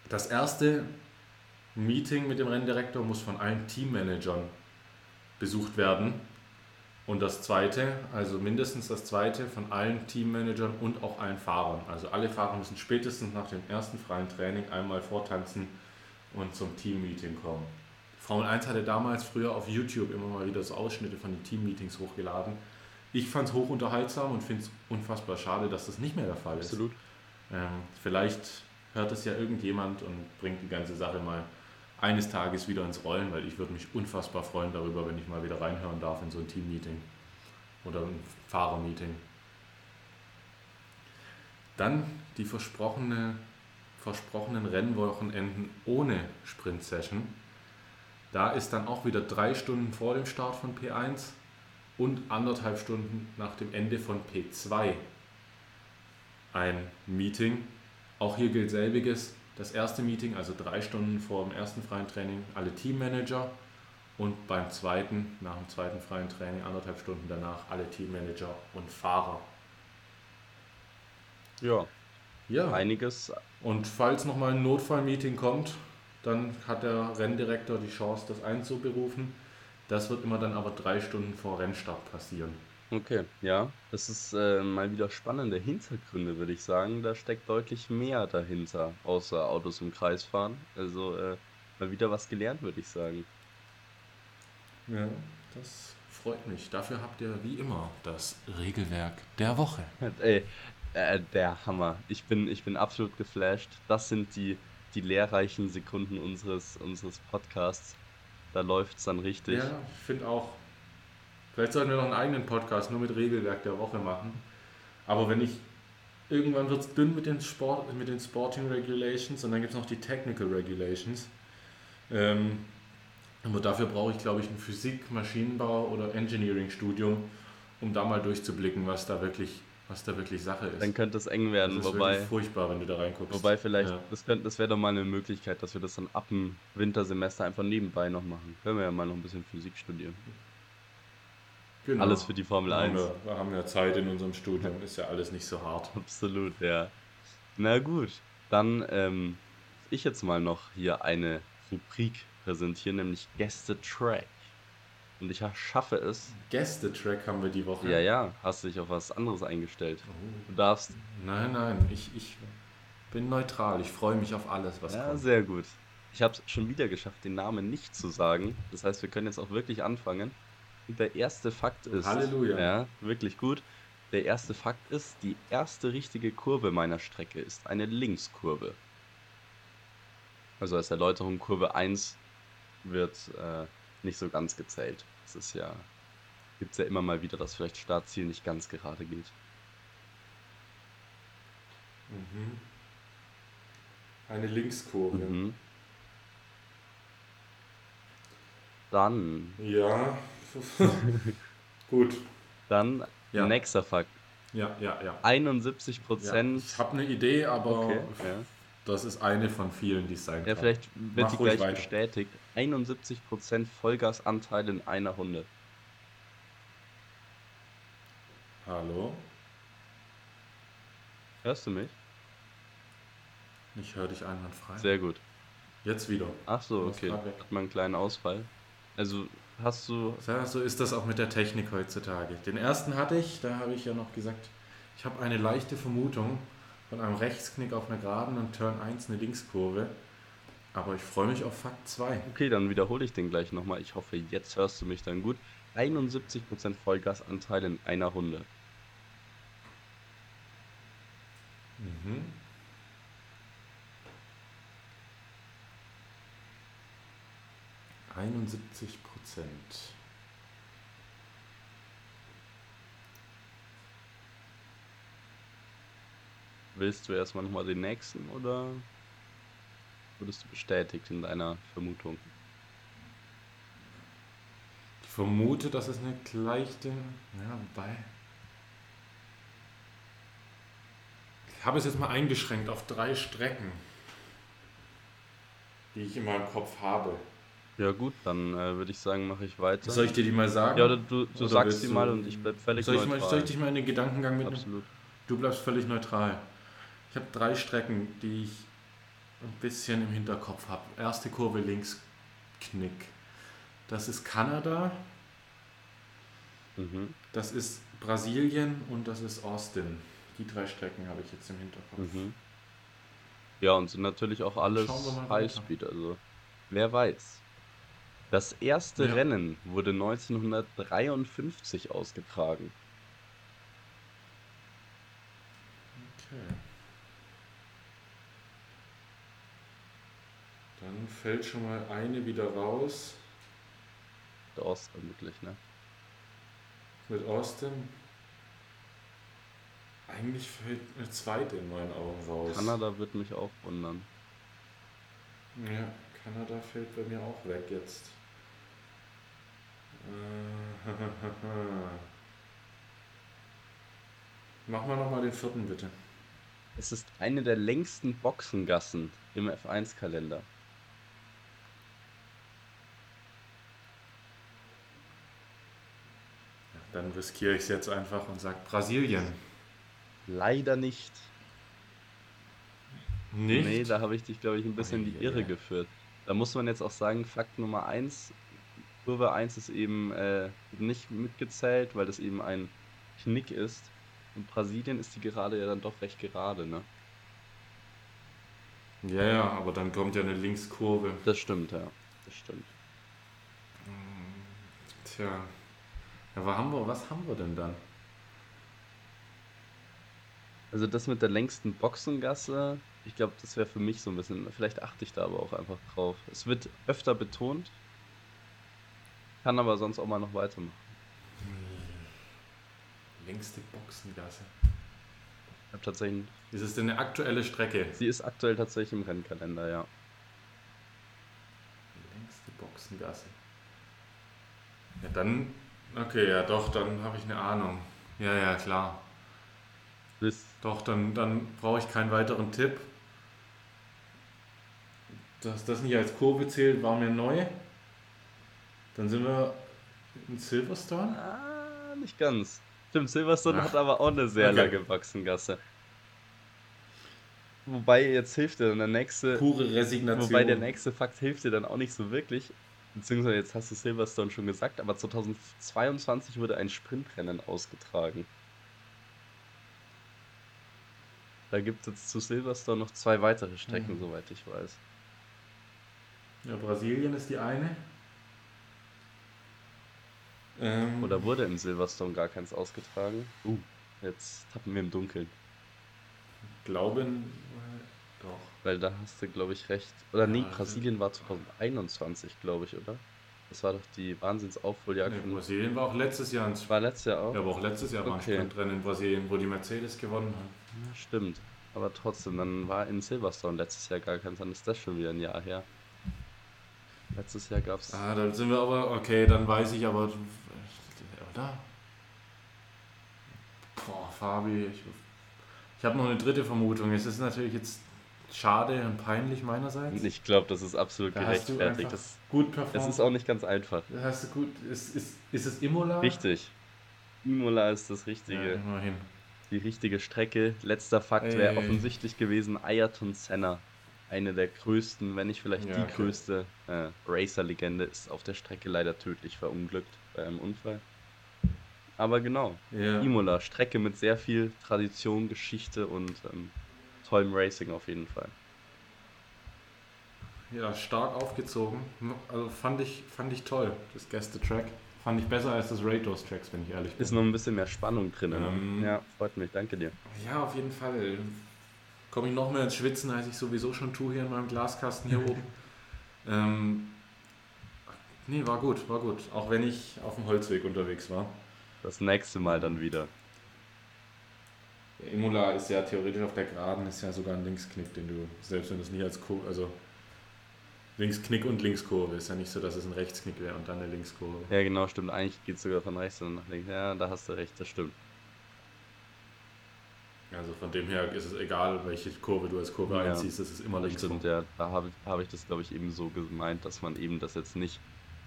Das erste Meeting mit dem Renndirektor muss von allen Teammanagern besucht werden. Und das zweite, also mindestens das zweite, von allen Teammanagern und auch allen Fahrern. Also alle Fahrer müssen spätestens nach dem ersten freien Training einmal vortanzen und zum Teammeeting kommen. Formel 1 hatte damals früher auf YouTube immer mal wieder so Ausschnitte von den Teammeetings hochgeladen. Ich fand es hoch unterhaltsam und finde es unfassbar schade, dass das nicht mehr der Fall ist. Absolut. Ähm, vielleicht hört es ja irgendjemand und bringt die ganze Sache mal eines Tages wieder ins Rollen, weil ich würde mich unfassbar freuen darüber, wenn ich mal wieder reinhören darf in so ein Team-Meeting oder ein Fahrermeeting. Dann die versprochene, versprochenen Rennwochenenden ohne Sprint-Session. Da ist dann auch wieder drei Stunden vor dem Start von P1 und anderthalb Stunden nach dem Ende von P2 ein Meeting. Auch hier gilt selbiges. Das erste Meeting, also drei Stunden vor dem ersten freien Training, alle Teammanager und beim zweiten, nach dem zweiten freien Training, anderthalb Stunden danach, alle Teammanager und Fahrer. Ja, Ja, einiges. und falls nochmal ein Notfallmeeting kommt, dann hat der Renndirektor die Chance, das einzuberufen. Das wird immer dann aber drei Stunden vor Rennstart passieren. Okay, ja. Das ist äh, mal wieder spannende Hintergründe, würde ich sagen. Da steckt deutlich mehr dahinter, außer Autos im Kreis fahren. Also, äh, Mal wieder was gelernt, würde ich sagen. Ja, das freut mich. Dafür habt ihr wie immer das Regelwerk der Woche. Ey, äh, der Hammer. Ich bin, ich bin absolut geflasht. Das sind die, die lehrreichen Sekunden unseres, unseres Podcasts. Da läuft es dann richtig. Ja, ich finde auch. Vielleicht sollten wir noch einen eigenen Podcast nur mit Regelwerk der Woche machen. Aber wenn ich. Irgendwann wird es dünn mit den, Sport, mit den Sporting Regulations und dann gibt es noch die Technical Regulations. Ähm, aber dafür brauche ich, glaube ich, ein Physik-, Maschinenbau- oder Engineering-Studium, um da mal durchzublicken, was da wirklich, was da wirklich Sache ist. Dann könnte es eng werden, das ist wobei, furchtbar, wenn du da reinguckst. wobei vielleicht, Ja. das, könnte- das wäre doch mal eine Möglichkeit, dass wir das dann ab dem Wintersemester einfach nebenbei noch machen. Können wir ja mal noch ein bisschen Physik studieren. Genau. Alles für die Formel Da haben 1. wir, wir haben ja Zeit in unserem Studium, ist ja alles nicht so hart. Absolut, ja. Na gut, dann ähm, ich jetzt mal noch hier eine Rubrik präsentieren, nämlich Gäste-Track. Und ich schaffe es. Gäste-Track haben wir die Woche. Ja, ja, hast dich auf was anderes eingestellt. Oh. Du darfst. Nein, nein, ich, ich bin neutral. Ich freue mich auf alles, was Ja, kommt. sehr gut. Ich habe es schon wieder geschafft, den Namen nicht zu sagen. Das heißt, wir können jetzt auch wirklich anfangen. Der erste Fakt ist. Halleluja. Ja, wirklich gut. Der erste Fakt ist, die erste richtige Kurve meiner Strecke ist eine Linkskurve. Also als Erläuterung, Kurve 1 wird äh, nicht so ganz gezählt. Es ist ja, gibt es ja immer mal wieder, dass vielleicht Startziel nicht ganz gerade geht. Mhm. Eine Linkskurve. Mhm. Dann, Ja. Gut. dann Ja. nächster Fakt. Ja, ja, ja. 71 ja Prozent. ich habe eine Idee, aber okay, ja. das ist eine von vielen, die es sein ja, kann. vielleicht wird ruhig gleich weiter. bestätigt. 71 Prozent Vollgasanteil in einer Runde. Hallo? Hörst du mich? Ich höre dich einwandfrei. Sehr gut. Jetzt wieder. Ach so, okay. Hat man einen kleinen Ausfall. Also hast du. Ja, so ist das auch mit der Technik heutzutage. Den ersten hatte ich, da habe ich ja noch gesagt, ich habe eine leichte Vermutung von einem Rechtsknick auf einer Geraden und Turn 1 eine Linkskurve. Aber ich freue mich auf Fakt 2. Okay, dann wiederhole ich den gleich nochmal. Ich hoffe, jetzt hörst du mich dann gut. 71% Vollgasanteil in einer Runde. Mhm. Einundsiebzig Prozent. Willst du erstmal nochmal den nächsten oder wurdest du bestätigt in deiner Vermutung? Ich vermute, dass es eine leichte. Ja, wobei. Ich habe es jetzt mal eingeschränkt auf drei Strecken, die ich in meinem Kopf habe. Ja gut, dann äh, würde ich sagen, mache ich weiter. Soll ich dir die mal sagen? ja, oder du, du Oder sagst die mal und ich bleib völlig soll, ich mal, neutral. soll ich dich mal in den Gedankengang mitnehmen? Absolut. Du bleibst völlig neutral. Ich habe drei Strecken, die ich ein bisschen im Hinterkopf habe. Erste Kurve links, Knick. Das ist Kanada, Mhm. das ist Brasilien und das ist Austin. Die drei Strecken habe ich jetzt im Hinterkopf. Mhm. Ja, und sind natürlich auch alles. Highspeed, also wer weiß. Das erste Ja. Rennen wurde 1953 ausgetragen. Okay. Dann fällt schon mal eine wieder raus Der Ost vermutlich, ne? mit Austin. Eigentlich fällt eine zweite in meinen Augen raus. Kanada wird mich auch wundern. Ja, Kanada fällt bei mir auch weg jetzt. Äh, Mach mal nochmal den vierten bitte. Es ist eine der längsten Boxengassen im F1-Kalender. Ja, dann riskiere ich es jetzt einfach und sage Brasilien. Leider nicht. Nicht? Nee, da habe ich dich, glaube ich, ein bisschen in die Irre geführt. Da muss man jetzt auch sagen, Fakt Nummer 1, Kurve 1 ist eben äh, nicht mitgezählt, weil das eben ein Knick ist. Und Brasilien ist die Gerade ja dann doch recht gerade, ne? Ja, ja, aber dann kommt ja eine Linkskurve. Das stimmt, ja. Das stimmt. Tja. Ja, was haben wir, was haben wir denn dann? Also das mit der längsten Boxengasse, ich glaube, das wäre für mich so ein bisschen, vielleicht achte ich da aber auch einfach drauf. Es wird öfter betont, kann aber sonst auch mal noch weitermachen. Längste Boxengasse. Ich habe tatsächlich, Ist es denn eine aktuelle Strecke? sie ist aktuell tatsächlich im Rennkalender, ja. Längste Boxengasse. Ja, dann, okay, ja doch, dann habe ich eine Ahnung. Ja, ja, klar. Bis, Doch, dann, dann brauche ich keinen weiteren Tipp. Dass das nicht als Kurve zählt, war mir neu. Dann sind wir in Silverstone. ah, nicht ganz. Stimmt, Silverstone Ach, hat aber auch eine sehr okay. lange Boxengasse. Wobei, jetzt hilft dir dann der nächste, Pure Resignation. Wobei der nächste Fakt hilft dir dann auch nicht so wirklich. Beziehungsweise jetzt hast du Silverstone schon gesagt, aber 2022 wurde ein Sprintrennen ausgetragen. Da gibt es zu Silverstone noch zwei weitere Strecken, Mhm. soweit ich weiß. Ja, Brasilien ist die eine. Ähm, Oder wurde in Silverstone gar keins ausgetragen? Uh, jetzt tappen wir im Dunkeln. Glauben. äh, Doch. Weil da hast du, glaube ich, recht. Oder nee, Ja, also- Brasilien war 2021, glaube ich, oder? Das war doch die Wahnsinnsaufholjagd. Nee, Brasilien war auch letztes Jahr ein war letztes Jahr auch? Ja, aber auch letztes Jahr war ein Okay. Sprintrennen in Brasilien, wo die Mercedes gewonnen hat. Ja, stimmt. Aber trotzdem, dann war in Silverstone letztes Jahr gar keins, dann ist das schon wieder ein Jahr her. Letztes Jahr gab es. Ah, dann sind wir aber, okay, dann weiß ich aber, oder? Boah, Fabi, ich, ich habe noch eine dritte Vermutung. Es ist natürlich jetzt schade und peinlich meinerseits. Ich glaube, das ist absolut Da hast du gerechtfertigt. einfach Das, gut performt. ist auch nicht ganz einfach. Da hast du gut, ist, ist, ist es Imola? Richtig. Imola ist das Ja, Richtige. immerhin. Die richtige Strecke. Letzter Fakt wäre offensichtlich gewesen: Ayrton Senna. Eine der größten, wenn nicht vielleicht Ja, die okay. größte äh, Racer-Legende, ist auf der Strecke leider tödlich verunglückt bei einem Unfall. Aber genau, Ja. Imola, Strecke mit sehr viel Tradition, Geschichte und ähm, tollem Racing auf jeden Fall. ja, stark aufgezogen. Also fand ich, fand ich toll, das Gäste-Track. Fand ich besser als das Ratos-Tracks, wenn ich ehrlich bin. Ist noch ein bisschen mehr Spannung drin. ne? Ähm. Ja, freut mich, danke dir. Ja, auf jeden Fall. Komme ich noch mehr ins Schwitzen, als ich sowieso schon tue hier in meinem Glaskasten hier oben. Ähm, nee, war gut, war gut. Auch wenn ich auf dem Holzweg unterwegs war. Das nächste Mal dann wieder. Imola ist ja theoretisch auf der Geraden, ist ja sogar ein Linksknick, den du, selbst wenn du es nie als Kurve, also Linksknick und Linkskurve, ist ja nicht so, dass es ein Rechtsknick wäre und dann eine Linkskurve. Ja, genau, stimmt. Eigentlich geht es sogar von rechts und nach links. Ja, da hast du recht, das stimmt. Also von dem her ist es egal, welche Kurve du als Kurve Ja, einziehst, es ist immer links. stimmt, ja. Da habe hab ich das, glaube ich, eben so gemeint, dass man eben das jetzt nicht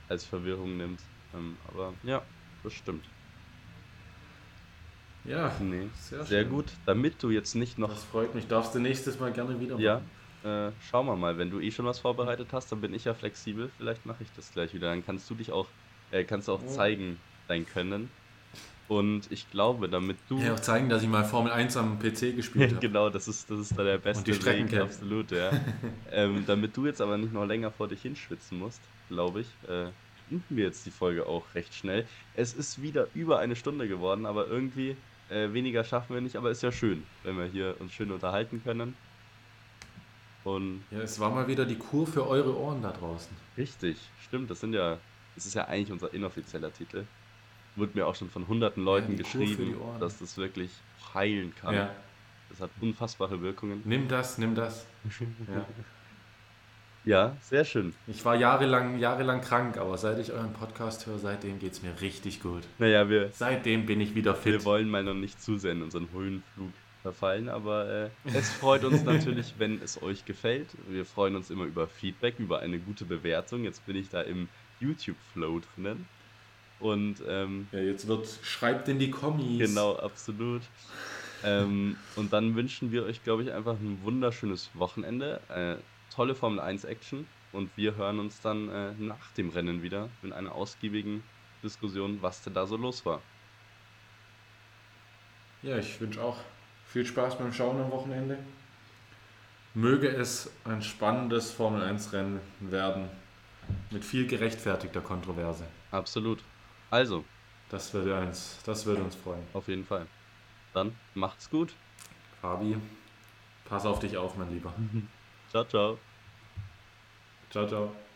als Verwirrung nimmt. Ähm, aber ja, das stimmt. Ja, Nee, sehr, sehr gut. Damit du jetzt nicht noch Das freut mich. Darfst du nächstes Mal gerne wieder Ja, äh, schauen wir mal. Wenn du eh schon was vorbereitet hast, dann bin ich ja flexibel. Vielleicht mache ich das gleich wieder. Dann kannst du dich auch, äh, kannst du auch Oh. zeigen, dein Können. Und ich glaube, damit du. Ja, auch zeigen, dass ich mal Formel 1 am PC gespielt habe. genau, das ist, das ist da der beste die Strecken Weg, absolut, ja. ähm, damit du jetzt aber nicht noch länger vor dich hinschwitzen musst, glaube ich, äh, enden wir jetzt die Folge auch recht schnell. Es ist wieder über eine Stunde geworden, aber irgendwie äh, weniger schaffen wir nicht, aber ist ja schön, wenn wir hier uns schön unterhalten können. Und Ja, es war mal wieder die Kur für eure Ohren da draußen. Richtig, stimmt. Das sind ja, das ist ja eigentlich unser inoffizieller Titel. Wurde mir auch schon von hunderten Leuten für geschrieben, dass das wirklich heilen kann. Ja. Das hat unfassbare Wirkungen. Nimm das, nimm das. Ja. Ja, sehr schön. Ich war jahrelang, jahrelang krank, aber seit ich euren Podcast höre, seitdem geht es mir richtig gut. Naja, wir, Seitdem bin ich wieder fit. wir wollen mal noch nicht zu sehr in unseren Höhenflug verfallen, aber äh, es freut uns natürlich, wenn es euch gefällt. Wir freuen uns immer über Feedback, über eine gute Bewertung. Jetzt bin ich da im YouTube-Flow drinnen. Und ähm, Ja, jetzt wird, schreibt in die Kommis. Genau, absolut. ähm, und dann wünschen wir euch, glaube ich, einfach ein wunderschönes Wochenende, äh, tolle Formel 1 Action und wir hören uns dann äh, nach dem Rennen wieder in einer ausgiebigen Diskussion, was denn da so los war. Ja, ich wünsche auch viel Spaß beim Schauen am Wochenende. möge es ein spannendes Formel 1-Rennen werden. Mit viel gerechtfertigter Kontroverse. Absolut. Also, Das würde uns, das würde uns freuen. auf jeden Fall. Dann macht's gut. Fabi, pass auf dich auf, mein Lieber. Ciao, ciao. Ciao, ciao.